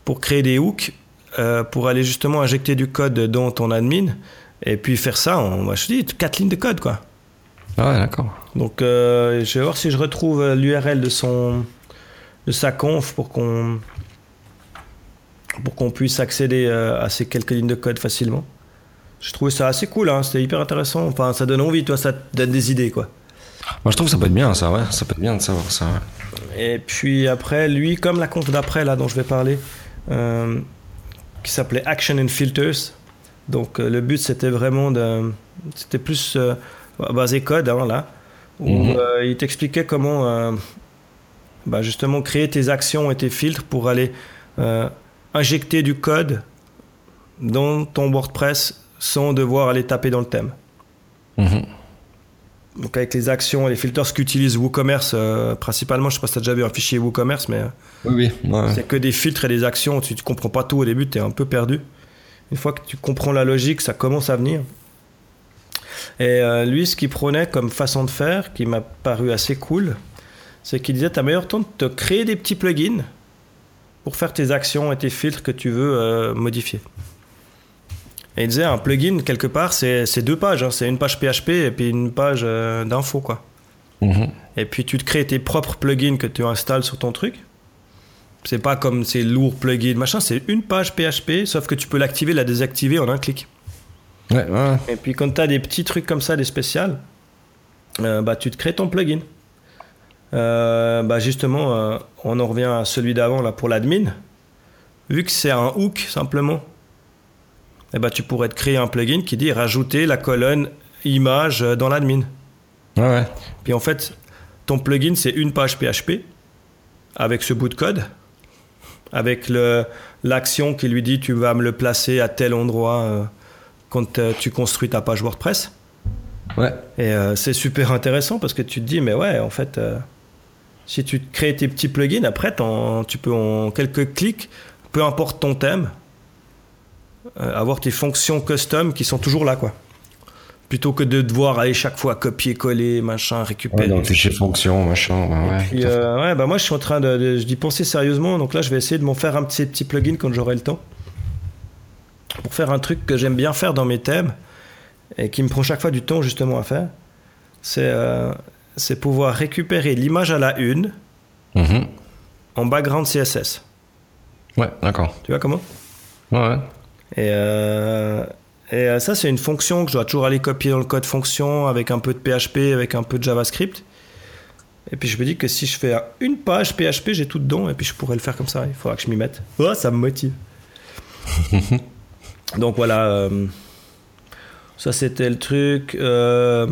pour créer des hooks pour aller justement injecter du code dans ton admin et puis faire ça en, moi, je te dis, quatre lignes de code quoi. Ah ouais, d'accord. Donc euh, je vais voir si je retrouve l'URL de son de sa conf pour qu'on pour qu'on puisse accéder à ces quelques lignes de code facilement. Je trouvais ça assez cool, hein, c'était hyper intéressant. Enfin, ça donne envie, toi, ça te donne des idées, quoi. Moi, je trouve que ça peut être bien, ça, ouais. Ça peut être bien de savoir ça. ouais. Et puis après, lui, comme la conf d'après, là, dont je vais parler, euh, qui s'appelait Action and Filters. Donc euh, le but, c'était vraiment de. C'était plus euh, basé code, hein, là, où Mhm. euh, il t'expliquait comment bah, justement créer tes actions et tes filtres pour aller injecter du code dans ton WordPress sans devoir aller taper dans le thème. Mhm. Donc avec les actions et les filters qu'utilise WooCommerce euh, principalement, je sais pas si tu as déjà vu un fichier WooCommerce, mais Oui, oui. ouais. c'est que des filtres et des actions, tu, tu comprends pas tout au début, tu es un peu perdu. Une fois que tu comprends la logique, ça commence à venir. Et euh, lui, ce qu'il prônait comme façon de faire, qui m'a paru assez cool, c'est qu'il disait, tu as meilleur temps de te créer des petits plugins pour faire tes actions et tes filtres que tu veux euh, modifier. Et il disait, un plugin, quelque part, c'est deux pages. hein. c'est une page PHP et puis une page euh, d'info, quoi. Mhm. Et puis tu te crées tes propres plugins que tu installes sur ton truc. C'est pas comme ces lourds plugins, machin, c'est une page PHP, sauf que tu peux l'activer, la désactiver en un clic. Ouais, ouais. Et puis quand tu as des petits trucs comme ça, des spéciales, euh, bah, tu te crées ton plugin. Euh, bah, justement, euh, on en revient à celui d'avant là pour l'admin. Vu que c'est un hook simplement, eh bah, tu pourrais te créer un plugin qui dit rajouter la colonne image dans l'admin. Ouais, ouais. Puis en fait, ton plugin, c'est une page PHP avec ce bout de code, avec le- l'action qui lui dit tu vas me le placer à tel endroit euh, quand euh, tu construis ta page WordPress. Ouais. Et euh, c'est super intéressant parce que tu te dis, mais ouais, en fait, euh, si tu crées tes petits plugins, après, tu peux en quelques clics, peu importe ton thème, avoir tes fonctions custom qui sont toujours là, quoi. Plutôt que de devoir aller chaque fois copier-coller, machin, récupérer. Ouais, dans le fichier fonction, machin. Ouais. Puis, euh, ouais, bah moi je suis en train de, de- d'y penser sérieusement, donc là je vais essayer de m'en faire un petit, petit plugin quand j'aurai le temps. Pour faire un truc que j'aime bien faire dans mes thèmes et qui me prend chaque fois du temps justement à faire, c'est, euh, c'est pouvoir récupérer l'image à la une Mhm. en background CSS. Ouais, d'accord. Tu vois comment? Ouais, ouais. Et, euh, et euh, ça, c'est une fonction que je dois toujours aller copier dans le code fonction avec un peu de PHP, avec un peu de JavaScript. Et puis je me dis que si je fais une page PHP, j'ai tout dedans et puis je pourrais le faire comme ça. Il faudra que je m'y mette. Oh, ça me motive. (laughs) Donc voilà. euh, ça, c'était le truc. Euh,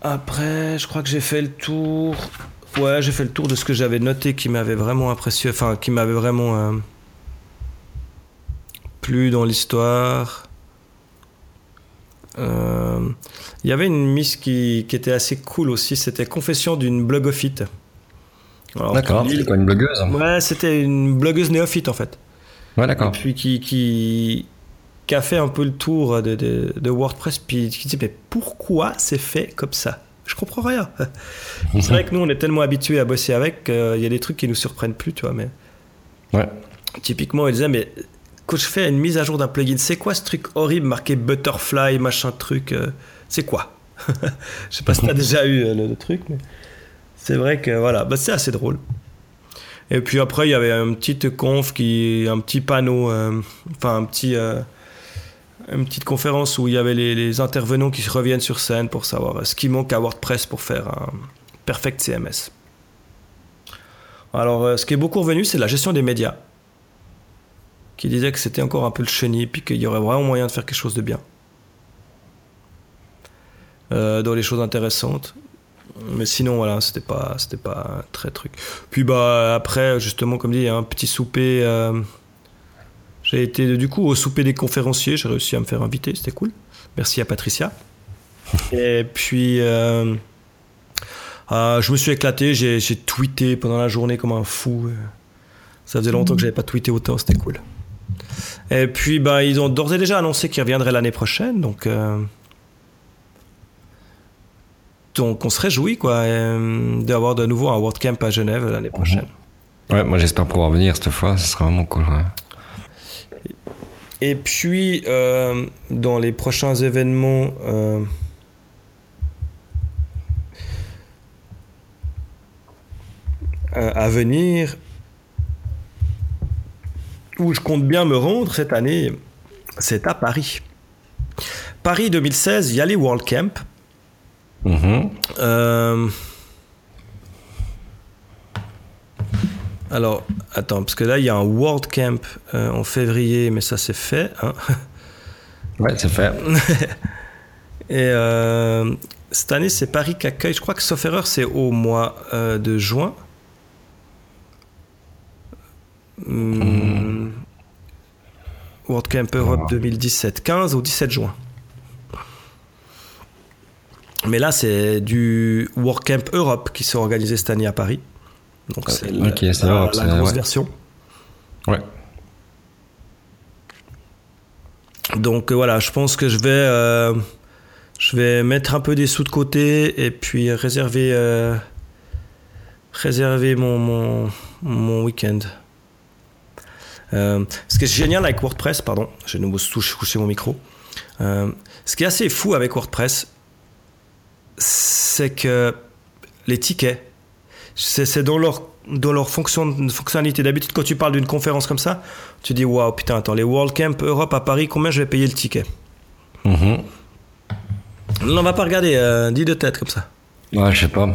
après, je crois que j'ai fait le tour. Ouais, j'ai fait le tour de ce que j'avais noté qui m'avait vraiment impressionné. Enfin, qui m'avait vraiment. euh, plu dans l'histoire. Euh, Il y avait une miss qui, qui était assez cool aussi, c'était Confession d'une blogophyte. D'accord. C'est quoi, une blogueuse? Ouais, c'était une blogueuse néophyte en fait. Ouais, Et d'accord. puis qui, qui, qui a fait un peu le tour de, de, de WordPress, puis qui dit Mais pourquoi c'est fait comme ça? Je comprends rien. (laughs) c'est vrai que nous, on est tellement habitués à bosser avec qu'il y a des trucs qui nous surprennent plus, tu vois. Mais Ouais. Typiquement, il disait, mais quand je fais une mise à jour d'un plugin, c'est quoi ce truc horrible marqué butterfly, machin truc euh, C'est quoi? (laughs) Je sais pas si t'as (laughs) déjà eu euh, le, le truc, mais c'est vrai que voilà, bah, c'est assez drôle. Et puis après, il y avait un petit conf, qui, un petit panneau, euh, enfin un petit, une petite conférence où il y avait les, intervenants qui reviennent sur scène pour savoir ce qui manque à WordPress pour faire un perfect CMS. Alors, ce qui est beaucoup revenu, c'est la gestion des médias, qui disait que c'était encore un peu le chenille, puis qu'il y aurait vraiment moyen de faire quelque chose de bien. dans les choses intéressantes. Mais sinon, voilà, c'était pas, c'était pas très truc. Puis bah après, justement, comme dit, un petit souper. Euh, j'ai été du coup au souper des conférenciers. J'ai réussi à me faire inviter, c'était cool. Merci à Patricia. Et puis, euh, euh, je me suis éclaté. J'ai, tweeté pendant la journée comme un fou. Ça faisait longtemps que j'avais pas tweeté autant, c'était cool. Et puis, bah, ils ont d'ores et déjà annoncé qu'ils reviendraient l'année prochaine, donc. Donc on se réjouit quoi euh, d'avoir de nouveau un WordCamp à Genève l'année prochaine. Ouais, moi j'espère pouvoir venir cette fois, ce sera vraiment cool. Et puis euh, dans les prochains événements euh, à venir, où je compte bien me rendre cette année, c'est à Paris. Paris 2016, il y a les WorldCamp. Mhm. Euh, alors, attends, parce que là, il y a un World Camp euh, en février, mais ça, c'est fait. Hein (laughs) ouais, c'est fait. (laughs) Et euh, cette année, c'est Paris qui accueille. Je crois que, sauf erreur, c'est au mois de juin. Hmm. World Camp Europe 2017, 15 au 17 juin. Mais là, c'est du WordCamp Europe qui s'est organisé cette année à Paris. Donc c'est la, grosse version. Ouais. Donc euh, voilà, je pense que je vais, euh, je vais mettre un peu des sous de côté et puis réserver, euh, réserver mon, mon, mon week-end. Ce qui est génial avec WordPress, pardon, j'ai nouveau couché mon micro. ce qui est assez fou avec WordPress, c'est que les tickets, c'est dans leur, dans leur fonction, fonctionnalité. D'habitude, quand tu parles d'une conférence comme ça, tu dis Waouh, putain, attends, les World Camp Europe à Paris, combien je vais payer le ticket? Mm-hmm. Non, on va pas regarder, euh, dis de tête comme ça. Ouais, je sais pas.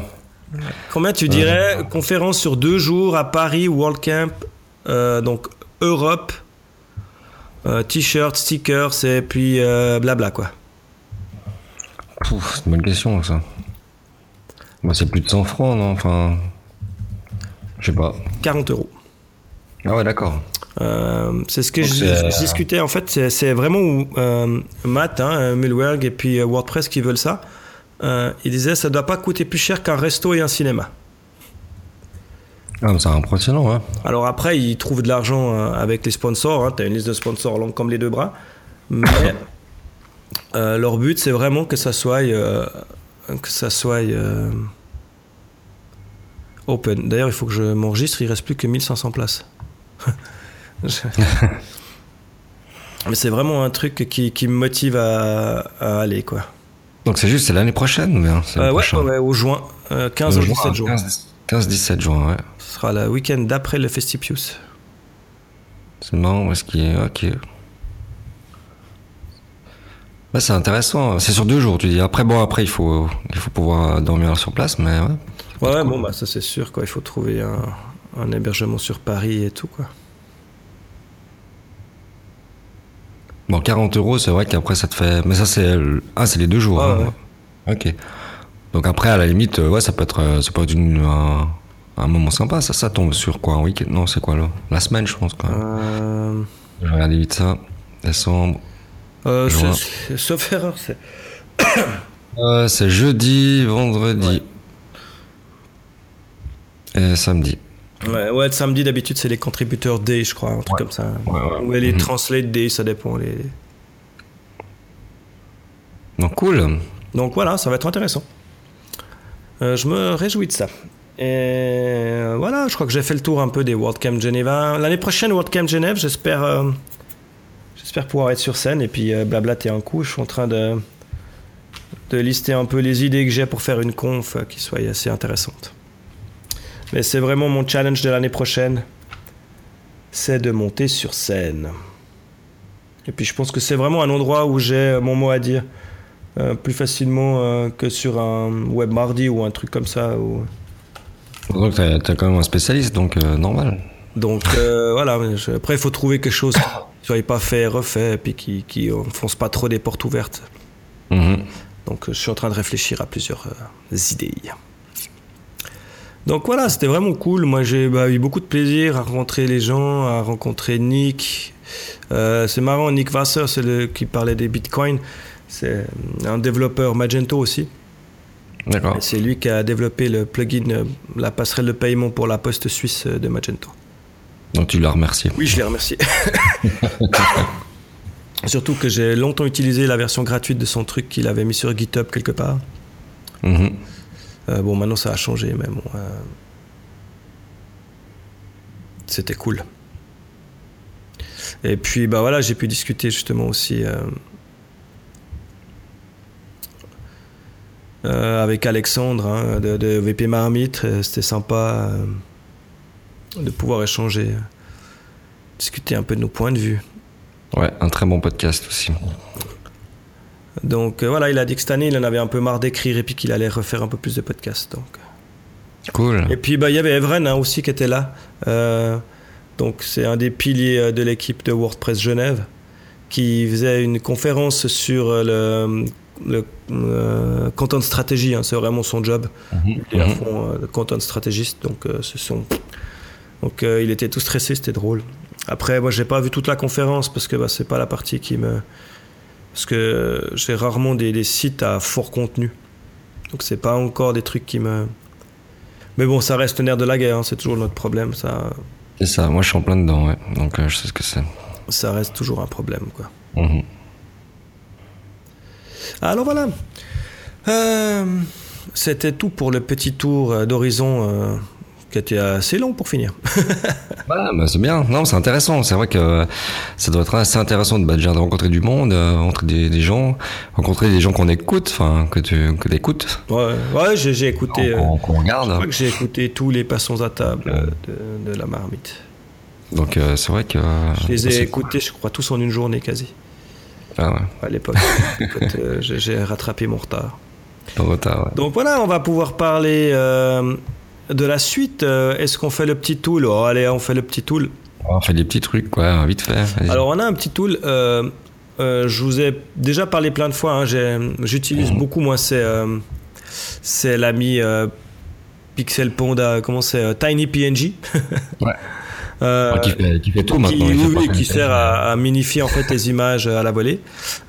Combien tu dirais conférence sur deux jours à Paris, World Camp, euh, donc Europe, euh, t-shirt, stickers et puis blabla quoi c'est une bonne question, ça. Bah, c'est plus de 100 francs, non Enfin. Je sais pas. 40 euros. Ah ouais, d'accord. Euh, c'est ce que je, euh, discutais. En fait, c'est vraiment euh, Matt, hein, et puis WordPress qui veulent ça. ils disaient ça doit pas coûter plus cher qu'un resto et un cinéma. Ah, c'est impressionnant, hein. Alors après, ils trouvent de l'argent avec les sponsors. Hein. Tu as une liste de sponsors longue comme les deux bras. Mais (coughs) euh, leur but, c'est vraiment que ça soit, euh, que ça soit euh, open. D'ailleurs, il faut que je m'enregistre, il reste plus que 1500 places. (laughs) Mais c'est vraiment un truc qui, qui me motive à, aller, quoi. Donc c'est juste, c'est l'année prochaine ou bien ouais, ouais, au juin, 15 au 17 juin. 15-17 juin, ouais. Ce sera le week-end d'après le Festipius. C'est marrant, est-ce qu'il est... Ok. Bah, c'est intéressant. C'est sur deux jours, tu dis. Après, bon, après, il faut, il faut pouvoir dormir sur place, mais ouais. Ouais, bon, bah, ça c'est sûr, quoi. Il faut trouver un, un, hébergement sur Paris et tout, quoi. Bon, 40 euros, c'est vrai qu'après, ça te fait. Mais ça, c'est. Ah, c'est les deux jours. Hein. Ok. Donc après, à la limite, ouais, ça peut être, ça peut être une, un, moment sympa. Ça, ça tombe sur quoi Un week-end? Non, c'est quoi là? La semaine, je pense, quoi. Euh... Je vais regarder vite ça. Décembre. Euh, sauf erreur, c'est. (coughs) euh, c'est jeudi, vendredi. Et samedi. Ouais, ouais, samedi d'habitude c'est les contributeurs day, je crois, un truc comme ça. Ou les mhm. translate day, ça dépend. Les... Donc cool. Donc voilà, ça va être intéressant. Euh, je me réjouis de ça. Et voilà, je crois que j'ai fait le tour un peu des WordCamp Geneva. L'année prochaine, WordCamp Genève, j'espère euh, J'espère pouvoir être sur scène et puis euh, blablater un coup. Je suis en train de, de lister un peu les idées que j'ai pour faire une conf qui soit assez intéressante. Mais c'est vraiment mon challenge de l'année prochaine. C'est de monter sur scène. Et puis je pense que c'est vraiment un endroit où j'ai mon mot à dire. Euh, plus facilement euh, que sur un web mardi ou un truc comme ça. Donc as quand même un spécialiste, donc euh, normal. Donc (laughs) voilà, après il faut trouver quelque chose qui soit pas fait, refait, et puis qui, qui enfonce pas trop des portes ouvertes. Mhm. Donc je suis en train de réfléchir à plusieurs idées. Donc voilà, c'était vraiment cool. Moi j'ai bah, eu beaucoup de plaisir à rencontrer les gens, à rencontrer Nick. c'est marrant, Nick Wasser, c'est le qui parlait des bitcoins. C'est un développeur Magento aussi. C'est lui qui a développé le plugin, euh, la passerelle de paiement pour la poste suisse de Magento. Donc tu l'as remercié. Oui, je l'ai remercié. (laughs) Surtout que j'ai longtemps utilisé la version gratuite de son truc qu'il avait mis sur GitHub quelque part. Mhm. Euh, bon, maintenant ça a changé, mais bon. Euh, c'était cool. Et puis, bah voilà, j'ai pu discuter justement aussi. Euh, avec Alexandre hein, de, VP Marmite. Euh, c'était sympa euh, de pouvoir échanger, discuter un peu de nos points de vue. Ouais, un très bon podcast aussi. Donc voilà, il a dit que cette année, il en avait un peu marre d'écrire et puis qu'il allait refaire un peu plus de podcasts. Donc. Cool. Et puis bah, il y avait Evren hein, aussi qui était là. donc c'est un des piliers de l'équipe de WordPress Genève qui faisait une conférence sur le le euh, content stratégie, hein, c'est vraiment son job. Mhm. Il est à Mhm. fond euh, content stratégiste, donc euh, ce sont. Donc il était tout stressé, c'était drôle. Après, moi, j'ai pas vu toute la conférence parce que bah, c'est pas la partie qui me. Parce que j'ai rarement des, des, sites à fort contenu. Donc c'est pas encore des trucs qui me. Mais bon, ça reste le nerf de la guerre, hein, c'est toujours notre problème. Ça... C'est ça, moi je suis en plein dedans, ouais. donc je sais ce que c'est. Ça reste toujours un problème, quoi. Mhm. Alors voilà. Euh, C'était tout pour le petit tour d'horizon euh, qui était assez long pour finir. voilà, (laughs) bah c'est bien. Non, c'est intéressant. C'est vrai que ça doit être assez intéressant de, bah, déjà de rencontrer du monde, euh, rencontrer des, des, gens, rencontrer des gens qu'on écoute, enfin que tu que écoutes. Ouais, ouais j'ai écouté. Qu'on qu regarde. Je crois que j'ai écouté tous les passons à table de, de la marmite. Donc euh, c'est vrai que. Je les ai écoutés, je crois, tous en une journée quasi. Ah ouais. À l'époque, (laughs) euh, j'ai rattrapé mon retard. Ton retard, ouais. Donc voilà, on va pouvoir parler euh, de la suite. Euh, Est-ce qu'on fait le petit tool? Oh, Allez, on fait le petit tool. On fait des petits trucs, quoi, vite fait. Alors on a un petit tool. Je vous ai déjà parlé plein de fois. Hein, J'utilise mmh. beaucoup, moi, c'est c'est l'ami Pixel Panda, comment c'est TinyPNG. ouais. (laughs) Euh, qui, fait, qui, fait, tout maintenant. Qui, oui, qui sert à, à, minifier en fait les images à la volée.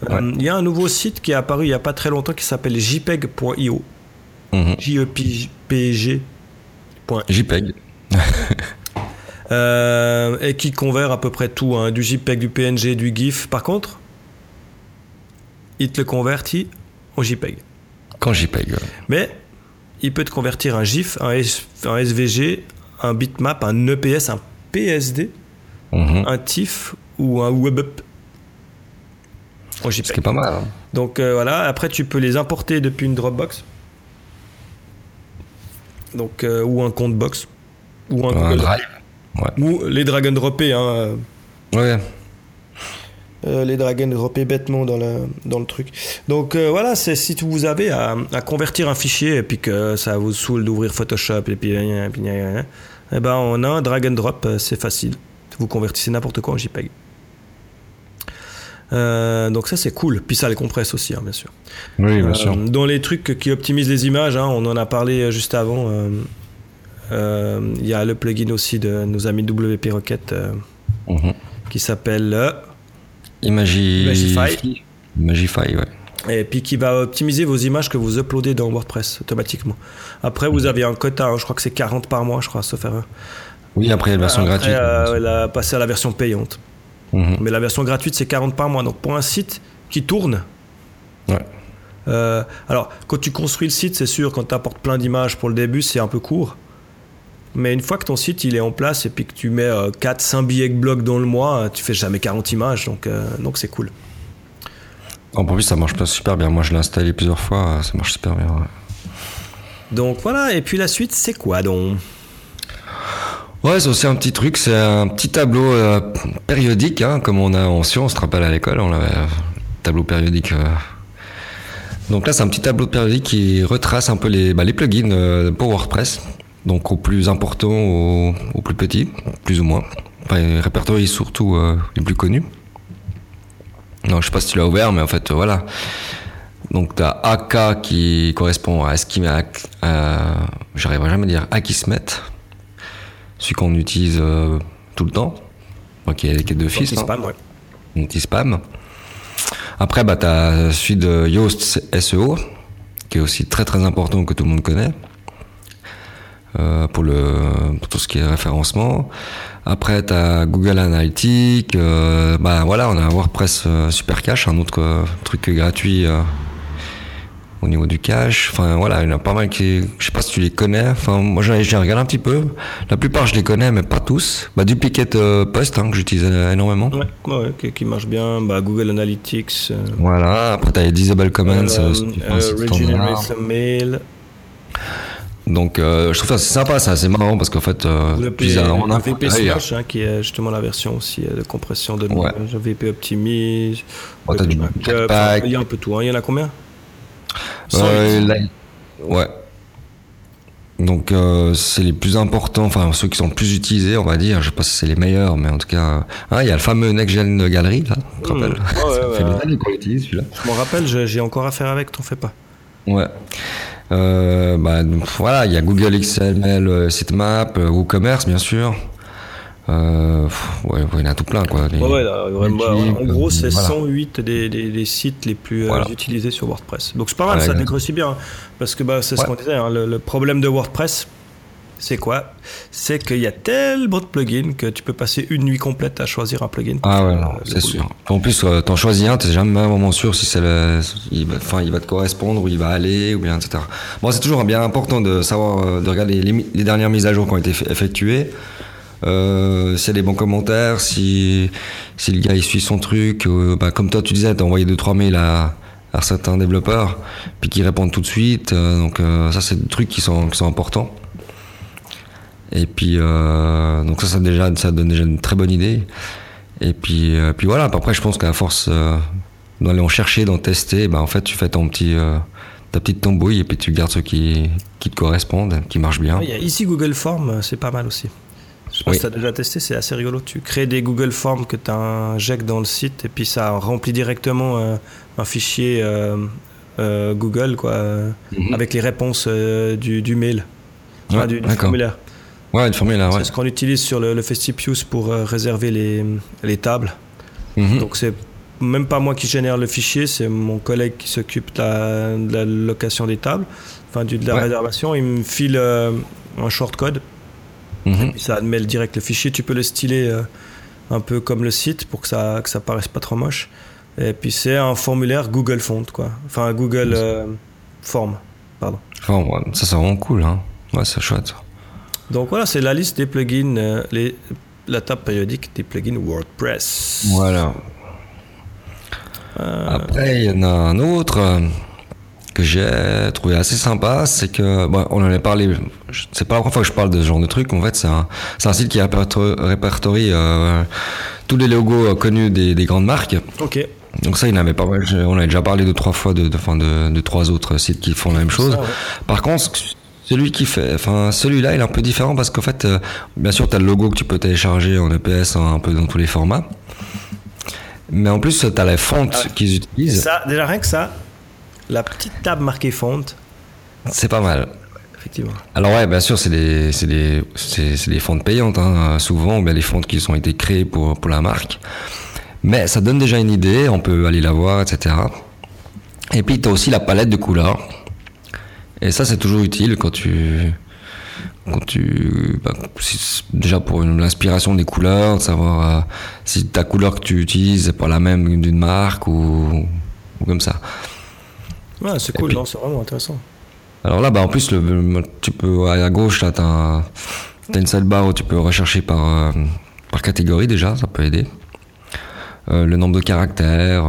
Il ouais. euh, y a un nouveau site qui est apparu il n'y a pas très longtemps qui s'appelle jpeg.io. Mm -hmm. J-E-P-G. JPEG. euh, et qui convertit à peu près tout, hein, du JPEG, du PNG, du GIF. Par contre, il te le convertit en JPEG. Qu'en JPEG. Ouais. Mais il peut te convertir un GIF, un, S, un SVG, un bitmap, un EPS, un PSD, mm Mhm. -hmm. un TIFF ou un WebUp. Ce qui est pas mal. Hein. Donc euh, voilà, après tu peux les importer depuis une Dropbox. Donc, euh, ou un compte box. Ou un, un drive. Ouais. Ou les drag and dropper. Hein. Ouais. Euh, les drag and dropper bêtement dans le, dans le truc. Donc euh, voilà, c'est si vous avez à, à, convertir un fichier et puis que ça vous saoule d'ouvrir Photoshop et puis, et puis eh ben on a un drag and drop, c'est facile. Vous convertissez n'importe quoi en JPEG. Euh, donc ça c'est cool. Puis ça les compresse aussi, hein, bien sûr. Oui, bien euh, sûr. Dans les trucs qui optimisent les images, hein, on en a parlé juste avant. Il euh, y a le plugin aussi de nos amis WP Rocket mm -hmm. qui s'appelle Imagi... Imagify. Imagify, ouais. Et puis qui va optimiser vos images que vous uploadez dans WordPress automatiquement. Après, vous avez un quota, hein, je crois que c'est 40 par mois, je crois, sauf erreur. Oui, après, la version après, gratuite. Euh, elle a passé à la version payante. -hmm. Mais la version gratuite, c'est 40 par mois. Donc pour un site qui tourne. Ouais. Euh, alors, quand tu construis le site, c'est sûr, quand tu apportes plein d'images pour le début, c'est un peu court. Mais une fois que ton site il est en place et puis que tu mets euh, 4-5 billets de blocs dans le mois, tu fais jamais 40 images. Donc euh, donc c'est cool. En plus, ça marche super bien. Moi, je l'ai installé plusieurs fois, ça marche super bien. Ouais. Donc voilà, et puis la suite, c'est quoi donc? Ouais, c'est aussi un petit truc, c'est un petit tableau euh, périodique, hein, comme on a en sciences, on se rappelle à l'école, on avait un tableau périodique. euh. Donc là, c'est un petit tableau périodique qui retrace un peu les, bah, les plugins euh, pour WordPress, donc au plus important au, au plus petit, plus ou moins. Enfin, il répertorie surtout euh, les plus connus. Non, je sais pas si tu l'as ouvert, mais en fait, euh, voilà. Donc, tu as AK qui correspond à ce qui j'arriverai jamais à dire Akismet, celui qu'on utilise euh, tout le temps, Enfin, qui est, qui est d'office, hein, Anti-spam, ouais. anti-spam. Après, bah, tu as celui de Yoast SEO, qui est aussi très très important que tout le monde connaît. euh, pour, le, pour tout ce qui est référencement. Après, tu as Google Analytics. euh, bah, voilà, on a WordPress euh, Super Cache, un autre euh, truc gratuit au niveau du cache. Enfin, voilà, il y en a pas mal qui. Je sais pas si tu les connais. Enfin, moi, j'ai regardé un petit peu. La plupart, je les connais, mais pas tous. Bah, Duplicate euh, Post, hein, que j'utilise énormément. Ouais, qui, qui marche bien. Bah, Google Analytics. euh, Voilà, après, tu as les Disable Comments. euh. Regenerate mail. Donc, euh, je trouve ça c'est sympa, c'est assez marrant parce qu'en fait, euh, as en un coup VP. Smash, hein, qui est justement la version aussi euh, de compression de Ouais. euh, VP Optimize. Bon, VP Jetpack. enfin, Il y a un peu tout. hein. Il y en a combien? Euh, 108. là, ouais. Donc euh, c'est les plus importants, enfin ceux qui sont le plus utilisés, on va dire. Je sais pas si c'est les meilleurs, mais en tout cas, hein, il y a le fameux Next Gen Gallery, là, tu te Hmm. rappelles? Ouais, (laughs) Ça qu'on l'utilise celui-là. Je m'en rappelle, j'ai encore affaire avec, t'en fais pas. Ouais. Euh, bah, donc, voilà, il y a Google XML euh, Sitemap, euh, WooCommerce bien sûr. Euh, ouais, il y en a tout plein quoi. Les- Ouais, ouais, là, vraiment, Epic, en gros, c'est voilà. 108 des, des- des sites les plus Voilà. utilisés sur WordPress. Donc c'est pas mal, Ouais, ça dégrossit bien. hein, parce que bah, c'est ce qu'on disait, hein, le, le problème de WordPress, c'est quoi? C'est qu'il y a tellement de plugins que tu peux passer une nuit complète à choisir un plugin. Ah ouais, c'est sûr. En plus, euh, t'en choisis un, t'es jamais vraiment sûr si c'est le, il va, enfin, il va te correspondre, où il va aller, ou bien, etc. Bon, c'est toujours bien important de savoir, euh, de regarder les, dernières mises à jour qui ont été effectuées. Euh, s'il y a des bons commentaires, si, si le gars il suit son truc, euh, bah, comme toi tu disais, t'as envoyé deux trois mails à, à certains développeurs, puis qui répondent tout de suite. euh, donc ça c'est des trucs qui sont, qui sont importants. Et puis euh, donc ça, ça déjà, ça donne déjà une très bonne idée. Et puis, euh, puis voilà, après je pense qu'à force euh, d'aller en chercher, d'en tester, bah, en fait tu fais ton petit, ta petite tambouille et puis tu gardes ceux qui, qui te correspondent, qui marchent bien. Ici Google Form, euh, c'est pas mal aussi. Je Oui. si tu as déjà testé, c'est assez rigolo. Tu crées des Google Forms que tu injectes dans le site et puis ça remplit directement un fichier Google quoi, Mhm. avec les réponses du, du mail, Enfin, du, formulaire. Ouais, une formule là, ouais. C'est ce qu'on utilise sur le, le Festipius pour euh, réserver les, les tables. Mhm. Donc c'est même pas moi qui génère le fichier, c'est mon collègue qui s'occupe de la, de la location des tables, enfin du- de la Ouais. réservation. Il me file euh, un shortcode Mhm. puis ça admet direct le fichier. Tu peux le styler euh, un peu comme le site pour que ça, que ça paraisse pas trop moche. Et puis c'est un formulaire Google Font, quoi. Enfin, Google euh, Form, pardon. Ouais, ça c'est vraiment cool, hein. Ouais, c'est chouette. Donc voilà, c'est la liste des plugins, euh, les, la table périodique des plugins WordPress. Voilà. Euh, Après, il y en a un autre euh, que j'ai trouvé assez sympa, c'est que, bon, on en a parlé, c'est pas la première fois que je parle de ce genre de truc, en fait, c'est un, un site qui répertorie, répertorie, euh, tous les logos connus des, des grandes marques. ok. Donc ça, il y en avait pas mal, on a déjà parlé deux, trois fois de, de, de, de trois autres sites qui font la même chose. Ça, ouais. Par contre, celui qui fait, enfin celui-là, il est un peu différent parce qu'en fait, euh, bien sûr, tu as le logo que tu peux télécharger en EPS hein, un peu dans tous les formats. Mais en plus, tu as la fonte Ah qu'ils utilisent. ça, déjà rien que ça, la petite table marquée Font, C'est pas mal. effectivement. Alors ouais, bien sûr, c'est des, c'est des, c'est, des fontes payantes, hein, souvent, ou bien des fontes qui ont été créées pour, pour la marque. Mais ça donne déjà une idée, on peut aller la voir, etc. Et puis, tu as aussi la palette de couleurs. Et ça, c'est toujours utile quand tu... Quand tu bah, déjà pour l'inspiration des couleurs, de savoir euh, si ta couleur que tu utilises n'est pas la même d'une marque ou, ou comme ça. Ouais, c'est cool, c'est vraiment intéressant. Alors là, bah, en plus, le, tu peux, à gauche, là, t'as, t'as une salle barre où tu peux rechercher par, euh, par catégorie déjà, ça peut aider. Euh, le nombre de caractères,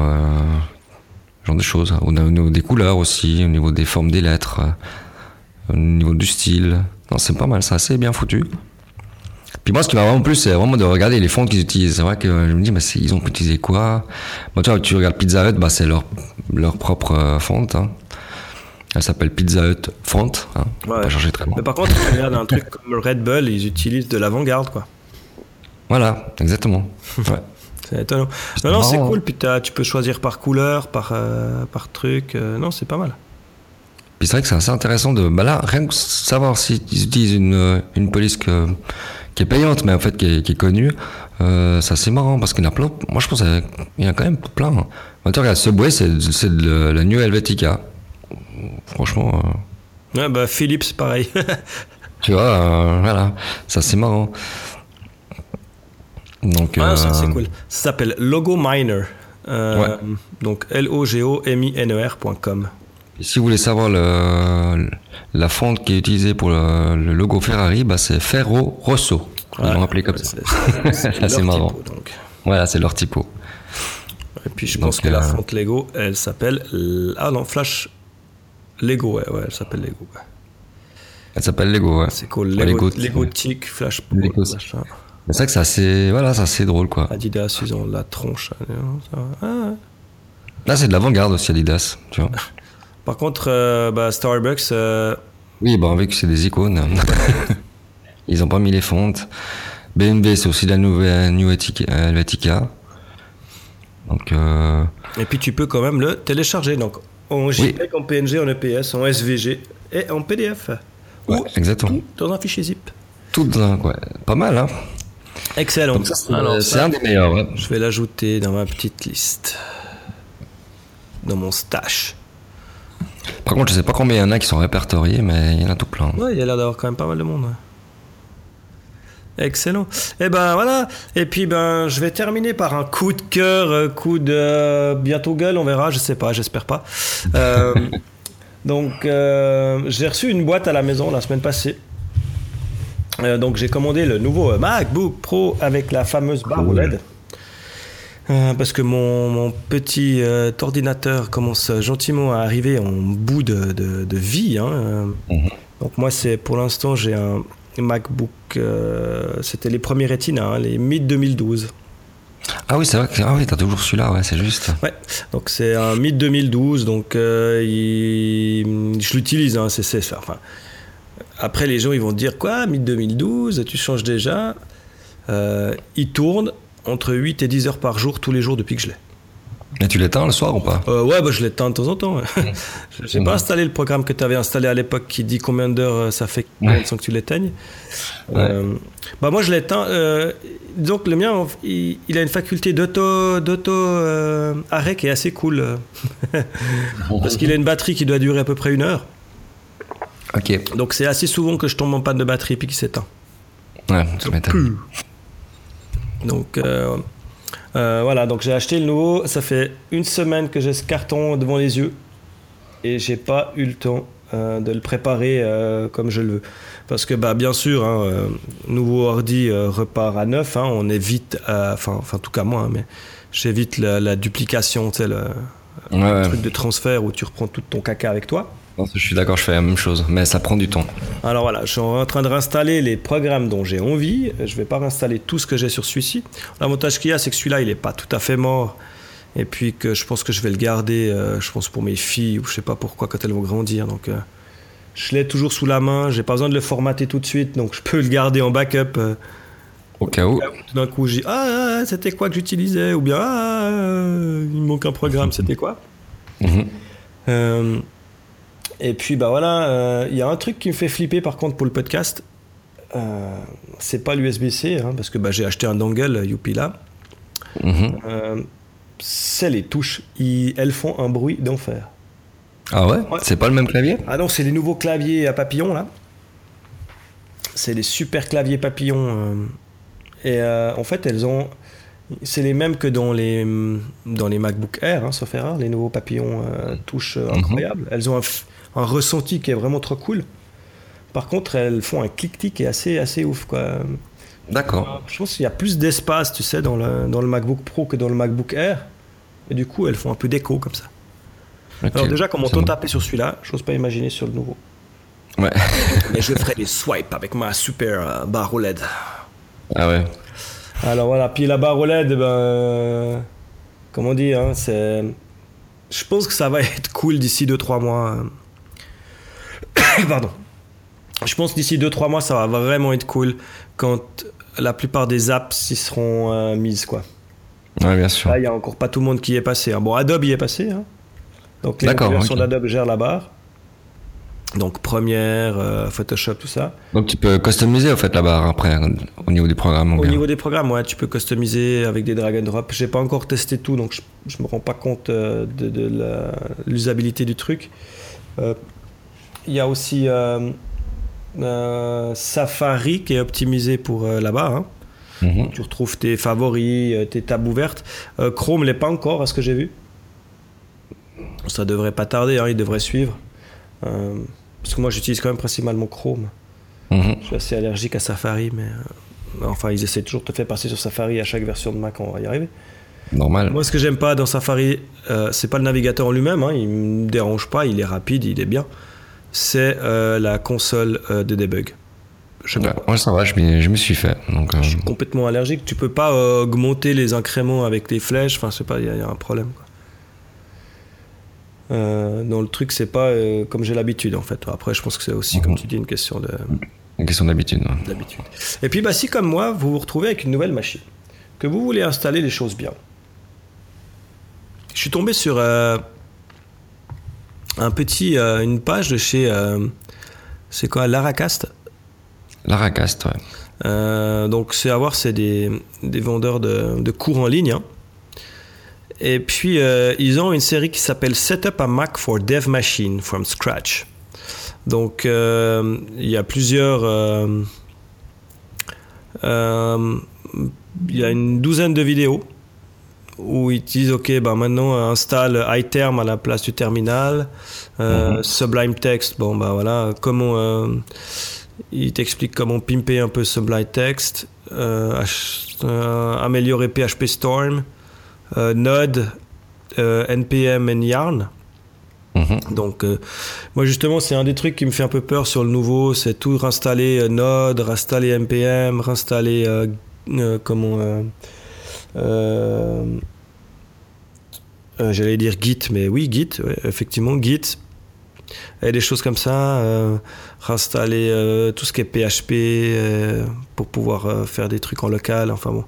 genre de choses. Au niveau des couleurs aussi, au niveau des formes des lettres, euh, au niveau du style. Non, c'est pas mal, c'est assez bien foutu. Puis moi, ce qui m'a vraiment plu, c'est vraiment de regarder les fonds qu'ils utilisent. C'est vrai que je me dis, mais ils ont utilisé quoi? Bon, tu vois, tu regardes Pizza Hut, bah, c'est leur, leur propre euh, fonte. Hein. Elle s'appelle Pizza Hut Font. Hein. Ouais. Pas changer très. Mais par contre, tu regardes un truc comme Red Bull, ils utilisent de l'avant-garde, quoi. Voilà, exactement. (laughs) Ouais. C'est étonnant. Non, non, c'est cool. Puis t'as- tu peux choisir par couleur, par, euh, par truc. euh, non, c'est pas mal. Puis c'est vrai que c'est assez intéressant de. Bah là, rien que savoir s'ils utilisent une, euh, une police que- qui est payante, mais en fait qui est, qui est connue, euh, c'est assez marrant parce qu'il y en a plein. Moi, je pense qu'il y en a quand même plein. Moi, tu regardes, Subway, c'est c'est de la New Helvetica. Franchement, euh, Ouais, bah Philips, pareil. (laughs) tu vois, euh, voilà, c'est assez marrant. Donc, Ah, ça, euh, c'est cool. Ça s'appelle Logo Miner. Euh, Ouais. Donc L-O-G-O-M-I-N-E-R.com. et si vous voulez savoir le, la fonte qui est utilisée pour le, le logo Ferrari, bah, c'est Ferro Rosso. Ils l'ont appelé comme ça. C'est (laughs) marrant. typo, donc. Voilà, c'est leur typo. Et puis je Donc, pense que la euh, fonte Lego, elle s'appelle. Ah non, Flash Lego, ouais, ouais, elle s'appelle Lego. ouais. Elle s'appelle Lego, ouais. C'est cool. Ouais, Lego, Lego, Lego Tic, Flash Lego, machin. Mais C'est vrai que c'est assez, voilà, c'est assez drôle, quoi. Adidas, ils ont la tronche. hein. Ah. Là, c'est de l'avant-garde aussi, Adidas, tu vois. (laughs) Par contre, euh, bah, Starbucks, euh, Oui, bah, vu que c'est des icônes. (laughs) Ils ont pas mis les fontes. BMW, c'est aussi de la nouvelle New Helvetica. Donc, euh, et puis tu peux quand même le télécharger. Donc en JPEG, en PNG, en EPS, en SVG et en PDF. ouais, Ou exactement. tout dans un fichier zip. Tout dans un- ouais. Pas mal, hein. Excellent. C'est un des meilleurs, ouais. je vais l'ajouter dans ma petite liste. Dans mon stash. Par contre, je sais pas combien il y en a qui sont répertoriés, mais il y en a tout plein. Ouais, il y a l'air d'avoir quand même pas mal de monde. ouais. Excellent. Et ben voilà. Et puis ben je vais terminer par un coup de cœur, coup de euh, bientôt gueule, on verra. Je sais pas, j'espère pas. Euh, (laughs) donc euh, j'ai reçu une boîte à la maison la semaine passée. Euh, donc j'ai commandé le nouveau euh, MacBook Pro avec la fameuse barre OLED. Euh, parce que mon, mon petit euh, ordinateur commence gentiment à arriver en bout de, de- de vie. hein. Mhm. Donc moi, c'est pour l'instant, j'ai un MacBook. C'était les premiers Retina, hein, les mid 2012. Ah oui, c'est vrai que ah oui, t'as toujours celui-là, ouais, c'est juste. Ouais. Donc c'est un mid 2012. Donc euh, il- je l'utilise. Hein, c'est. Enfin, après, les gens, ils vont te dire quoi, mid 2012, tu changes déjà. Euh, il tourne entre 8 et 10 heures par jour tous les jours depuis que je l'ai. Mais tu l'éteins le soir ou pas? Euh, ouais, bah, je l'éteins de temps en temps. (laughs) J'ai pas installé le programme que tu avais installé à l'époque qui dit combien d'heures euh, ça fait Ouais. sans que tu l'éteignes. Euh, bah moi je l'éteins. euh, donc le mien, il, il a une faculté d'auto d'auto euh, arrêt qui est assez cool (laughs) parce qu'il a une batterie qui doit durer à peu près une heure. Ok. Donc c'est assez souvent que je tombe en panne de batterie puis qu'il s'éteint. Ouais, tu m'étonnes. Donc euh, euh, voilà, donc j'ai acheté le nouveau. Ça fait une semaine que j'ai ce carton devant les yeux et j'ai pas eu le temps euh, de le préparer euh, comme je le veux. Parce que bah bien sûr, hein, euh, nouveau ordi euh, repart à neuf. hein, on évite, enfin enfin en tout cas moi, hein, mais j'évite la, la duplication, tu sais, le, Ouais, le ouais. truc de transfert où tu reprends tout ton caca avec toi. Non, je suis d'accord, je fais la même chose, mais ça prend du temps. Alors voilà, je suis en train de réinstaller les programmes dont j'ai envie. Je vais pas réinstaller tout ce que j'ai sur celui-ci. L'avantage qu'il y a, c'est que celui-là, il est pas tout à fait mort. Et puis que je pense que je vais le garder, euh, je pense pour mes filles ou je sais pas pourquoi quand elles vont grandir. Donc euh, je l'ai toujours sous la main. J'ai pas besoin de le formater tout de suite, donc je peux le garder en backup. euh. Au cas où. Tout d'un coup, j'ai ah, ah, c'était quoi que j'utilisais? Ou bien ah, euh, il me manque un programme, (laughs) c'était quoi? Mhm. Et puis bah voilà, euh, il y a un truc qui me fait flipper par contre pour le podcast. Euh, c'est pas l'USB-C, hein, parce que bah, j'ai acheté un dongle euh, Youpi là. Mhm. C'est les touches, Ils- elles font un bruit d'enfer. Ah ouais, Ouais. C'est pas le même clavier? Ah non, c'est les nouveaux claviers à papillons là. C'est les super claviers papillons. euh, et euh, en fait, elles ont. C'est les mêmes que dans les, dans les MacBook Air, hein, sauf erreur, les nouveaux papillons euh, touches euh, incroyables. Elles ont un, f- un ressenti qui est vraiment trop cool. Par contre, elles font un clic-tic qui est assez, assez ouf. Quoi. D'accord. Je pense qu'il y a plus d'espace, tu sais, dans le, dans le MacBook Pro que dans le MacBook Air. Et du coup, elles font un peu d'écho comme ça. Alors déjà, comme on taper sur celui-là, j'ose pas imaginer sur le nouveau. Ouais. (laughs) Mais je ferai des swipes avec ma super euh, barre OLED. Ah ouais. Alors voilà, puis la barre OLED, ben, comment dire, hein, c'est, je pense que ça va (laughs) être cool d'ici 2-3 mois. (coughs) Pardon. Je pense d'ici 2-3 mois, ça va vraiment être cool quand la plupart des apps y seront euh, mises, quoi. Ouais, bien sûr. Là, il n'y a encore pas tout le monde qui y est passé. hein. Bon, Adobe y est passé. hein. Donc, les versions d'Adobe gèrent la barre. Donc, Premiere, euh, Photoshop, tout ça. Donc tu peux customiser au fait la barre après au niveau du programme. ou Au bien niveau des programmes, ouais, tu peux customiser avec des drag and drop. J'ai pas encore testé tout, donc je, je me rends pas compte euh, de, l'usabilité du truc. Il y a aussi euh, euh, Safari qui est optimisé pour euh, barre. hein. Mhm. Tu retrouves tes favoris, tes tables ouvertes. Euh, Chrome l'est pas encore, à ce que j'ai vu. Ça devrait pas tarder, hein, il devrait suivre. Euh, parce que moi, j'utilise quand même principalement Chrome. Mhm. Je suis assez allergique à Safari, mais euh, enfin, ils essaient toujours de te faire passer sur Safari à chaque version de Mac, on va y arriver. Normal. Moi, ce que j'aime pas dans Safari, c'est pas le navigateur en lui-même, hein, il me dérange pas, il est rapide, il est bien. C'est euh, la console euh, de debug. Je. Ouais, moi ça va, je je me suis fait. Donc, euh, Je suis complètement allergique. Tu peux pas augmenter les incréments avec les flèches. Enfin, je sais pas, il y, a- il y a un problème. quoi. Dans le truc, c'est pas comme j'ai l'habitude en fait. Après, je pense que c'est aussi, comme Mhm. tu dis, une question de- une question d'habitude. ouais. d'habitude. Et puis, bah, si comme moi, vous vous retrouvez avec une nouvelle machine, que vous voulez installer les choses bien. Je suis tombé sur euh, un petit, euh, une page de chez, euh, c'est quoi, Laracast. Laracast, ouais. Euh, donc c'est à voir, c'est des, des vendeurs de, de cours en ligne. hein. Et puis ils ont une série qui s'appelle Setup a Mac for Dev Machine from Scratch. Donc il y a plusieurs, il y a une douzaine de vidéos où ils disent ok ben maintenant installe iTerm à la place du terminal, Euh, Mhm. Sublime Text bon bah voilà comment euh, il t'explique comment pimper un peu Sublime Text, euh, euh, améliorer PHP Storm, Node, NPM et Yarn. Mhm. Donc, moi justement, c'est un des trucs qui me fait un peu peur sur le nouveau, c'est tout réinstaller Node, réinstaller NPM, réinstaller comment j'allais dire Git, mais oui Git, ouais, effectivement Git et des choses comme ça, euh, réinstaller euh, tout ce qui est PHP euh, pour pouvoir euh, faire des trucs en local, enfin bon.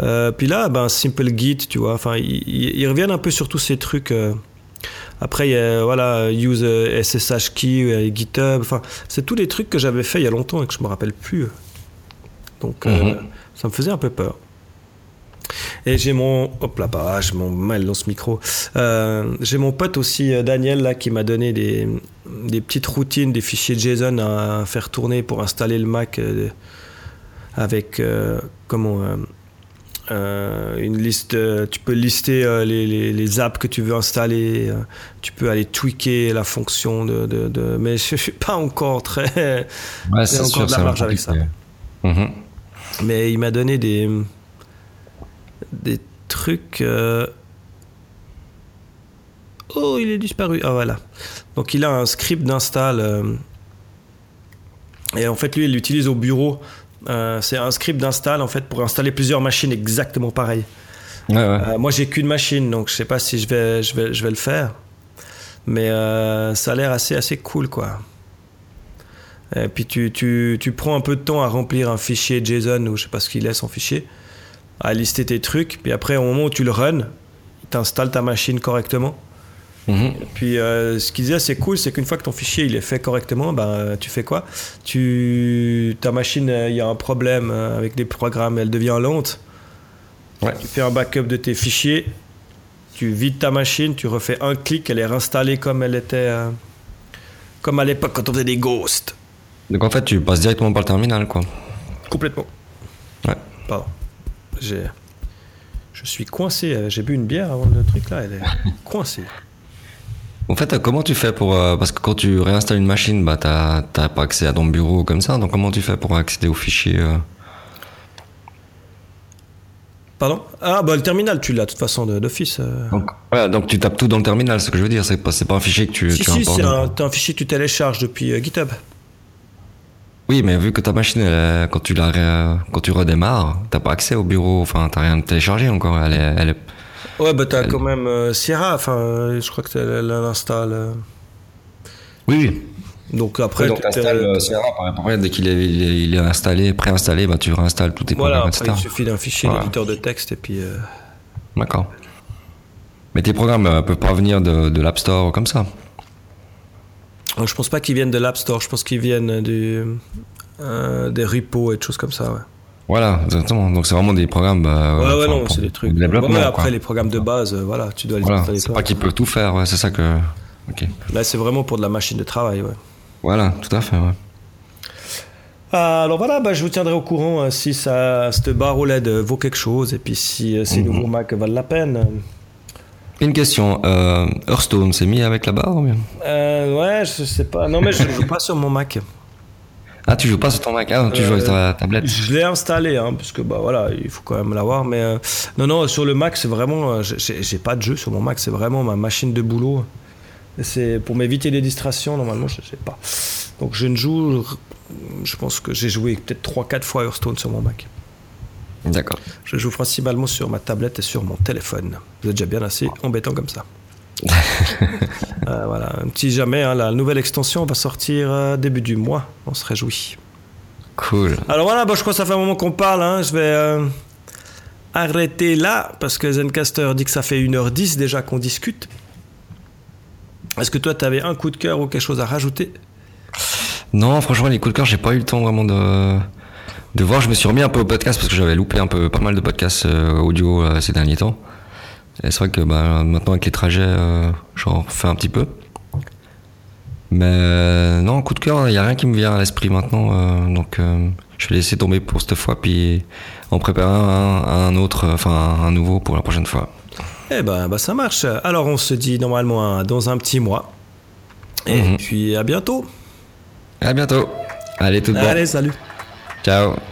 Euh, puis là, ben, Simple Git, tu vois, enfin, ils, reviennent un peu sur tous ces trucs. euh. Après, il y a, voilà, use euh, SSH key, euh, GitHub, enfin, c'est tous les trucs que j'avais fait il y a longtemps et que je me rappelle plus. Donc, euh, Mhm. ça me faisait un peu peur. Et j'ai mon. Hop là, bah, j'ai mon mal dans ce micro. Euh, j'ai mon pote aussi, euh, Daniel, là, qui m'a donné des, des petites routines, des fichiers JSON à faire tourner pour installer le Mac euh, avec. euh, comment. une liste, tu peux lister les, les- les apps que tu veux installer, tu peux aller tweaker la fonction de, de- de- mais je suis pas encore très, Ouais, c'est encore sûr, de la marge avec ça. Mhm. mais il m'a donné des des trucs. euh, Oh, il est disparu. Ah voilà. Donc il a un script d'install. euh, Et en fait, lui, il l'utilise au bureau. Euh, c'est un script d'install en fait pour installer plusieurs machines exactement pareilles. Ouais, ouais. Moi, j'ai qu'une machine, donc je sais pas si je vais, je vais, je vais le faire. Mais ça a l'air assez, assez cool, quoi. Et puis tu, tu, tu prends un peu de temps à remplir un fichier JSON ou je sais pas ce qu'il laisse en fichier, à lister tes trucs. Puis après, au moment où tu le run, il t'installe ta machine correctement. Mhm. Puis euh, ce qu'il disait, c'est cool, c'est qu'une fois que ton fichier il est fait correctement, ben, tu fais quoi? Tu, Ta machine, euh, il y a un problème euh, avec des programmes, elle devient lente. Ouais. Tu fais un backup de tes fichiers, tu vides ta machine, tu refais un clic, elle est réinstallée comme elle était, euh, comme à l'époque quand on faisait des ghosts. Donc en fait, tu passes directement par le terminal, quoi. Complètement. Ouais. Pardon. J'ai, je suis coincé. euh, J'ai bu une bière avant le truc là, elle est (laughs) coincée. En fait, comment tu fais pour... euh, parce que quand tu réinstalles une machine, bah, t'as t'as pas accès à ton bureau comme ça. Donc comment tu fais pour accéder aux fichiers euh Pardon? Ah bah le terminal, tu l'as de toute façon d'office. euh. donc, ouais, donc tu tapes tout dans le terminal, ce que je veux dire. C'est pas, pas un fichier que tu, Si, tu si, c'est un, fichier que tu télécharges depuis GitHub. Oui, mais vu que ta machine, elle, quand tu la, quand tu redémarres, t'as pas accès au bureau. Enfin, t'as rien téléchargé encore. Elle est, elle est... Ouais, bah t'as quand même euh, Sierra. Enfin, euh, je crois que elle l'installe. Euh. Oui, oui. Donc après, donc t'installes Sierra. Après, dès qu'il est, il est, installé, préinstallé, bah tu réinstalles tous tes voilà, programmes, après, Il suffit d'un fichier d'éditeur de texte et puis. D'accord. Mais tes programmes ne peuvent pas venir de, de l'App Store comme ça. Je pense pas qu'ils viennent de l'App Store. Je pense qu'ils viennent du, des repos et des choses comme ça. Ouais. Voilà, exactement. Donc c'est vraiment des programmes. Bah, ouais, ouais, non, c'est des trucs. après, les programmes de base, euh, voilà, tu dois les voilà, installer. C'est pas qu'ils peuvent tout faire, ouais, c'est ça que. Ok. Là, c'est vraiment pour de la machine de travail, ouais. Voilà, tout à fait, ouais. Euh, alors voilà, bah, je vous tiendrai au courant euh, si ça, cette barre OLED vaut quelque chose et puis si ces mm -hmm. nouveaux Mac valent la peine. Une question, Hearthstone, c'est mis avec la barre ou bien? Ouais, je sais pas. Non, mais je (laughs) ne joue pas sur mon Mac. Ah, tu joues pas sur ton Mac, ah, tu joues avec ta tablette Je l'ai installé, hein, parce que bah voilà, il faut quand même l'avoir. Mais euh, non, non, sur le Mac, c'est vraiment. Euh, j'ai pas de jeu sur mon Mac, c'est vraiment ma machine de boulot. C'est pour m'éviter les distractions, normalement, je sais pas. Donc je ne joue. Je pense que j'ai joué peut-être 3-4 fois Hearthstone sur mon Mac. D'accord. Je joue principalement sur ma tablette et sur mon téléphone. Vous êtes déjà bien assez embêtant comme ça. (laughs) euh, voilà, un petit jamais, hein, la nouvelle extension va sortir euh, début du mois. On se réjouit. Cool. Alors voilà, je crois que ça fait un moment qu'on parle. Hein. Je vais euh, arrêter là parce que Zencaster dit que ça fait 1h10 déjà qu'on discute. Est-ce que toi, tu avais un coup de cœur ou quelque chose à rajouter? Non, franchement, les coups de cœur, j'ai pas eu le temps vraiment de, de voir. Je me suis remis un peu au podcast parce que j'avais loupé un peu pas mal de podcasts euh, audio ces derniers temps. Et c'est vrai que bah, maintenant avec les trajets, euh, j'en fais un petit peu. Mais euh, non, coup de cœur, il n'y a rien qui me vient à l'esprit maintenant. Euh, donc je vais laisser tomber pour cette fois, puis en préparer un, un autre, enfin un nouveau pour la prochaine fois. Eh ben, bah, ça marche. Alors on se dit normalement dans un petit mois. Et puis à bientôt. À bientôt. Allez, tout bon. Allez, salut. Ciao.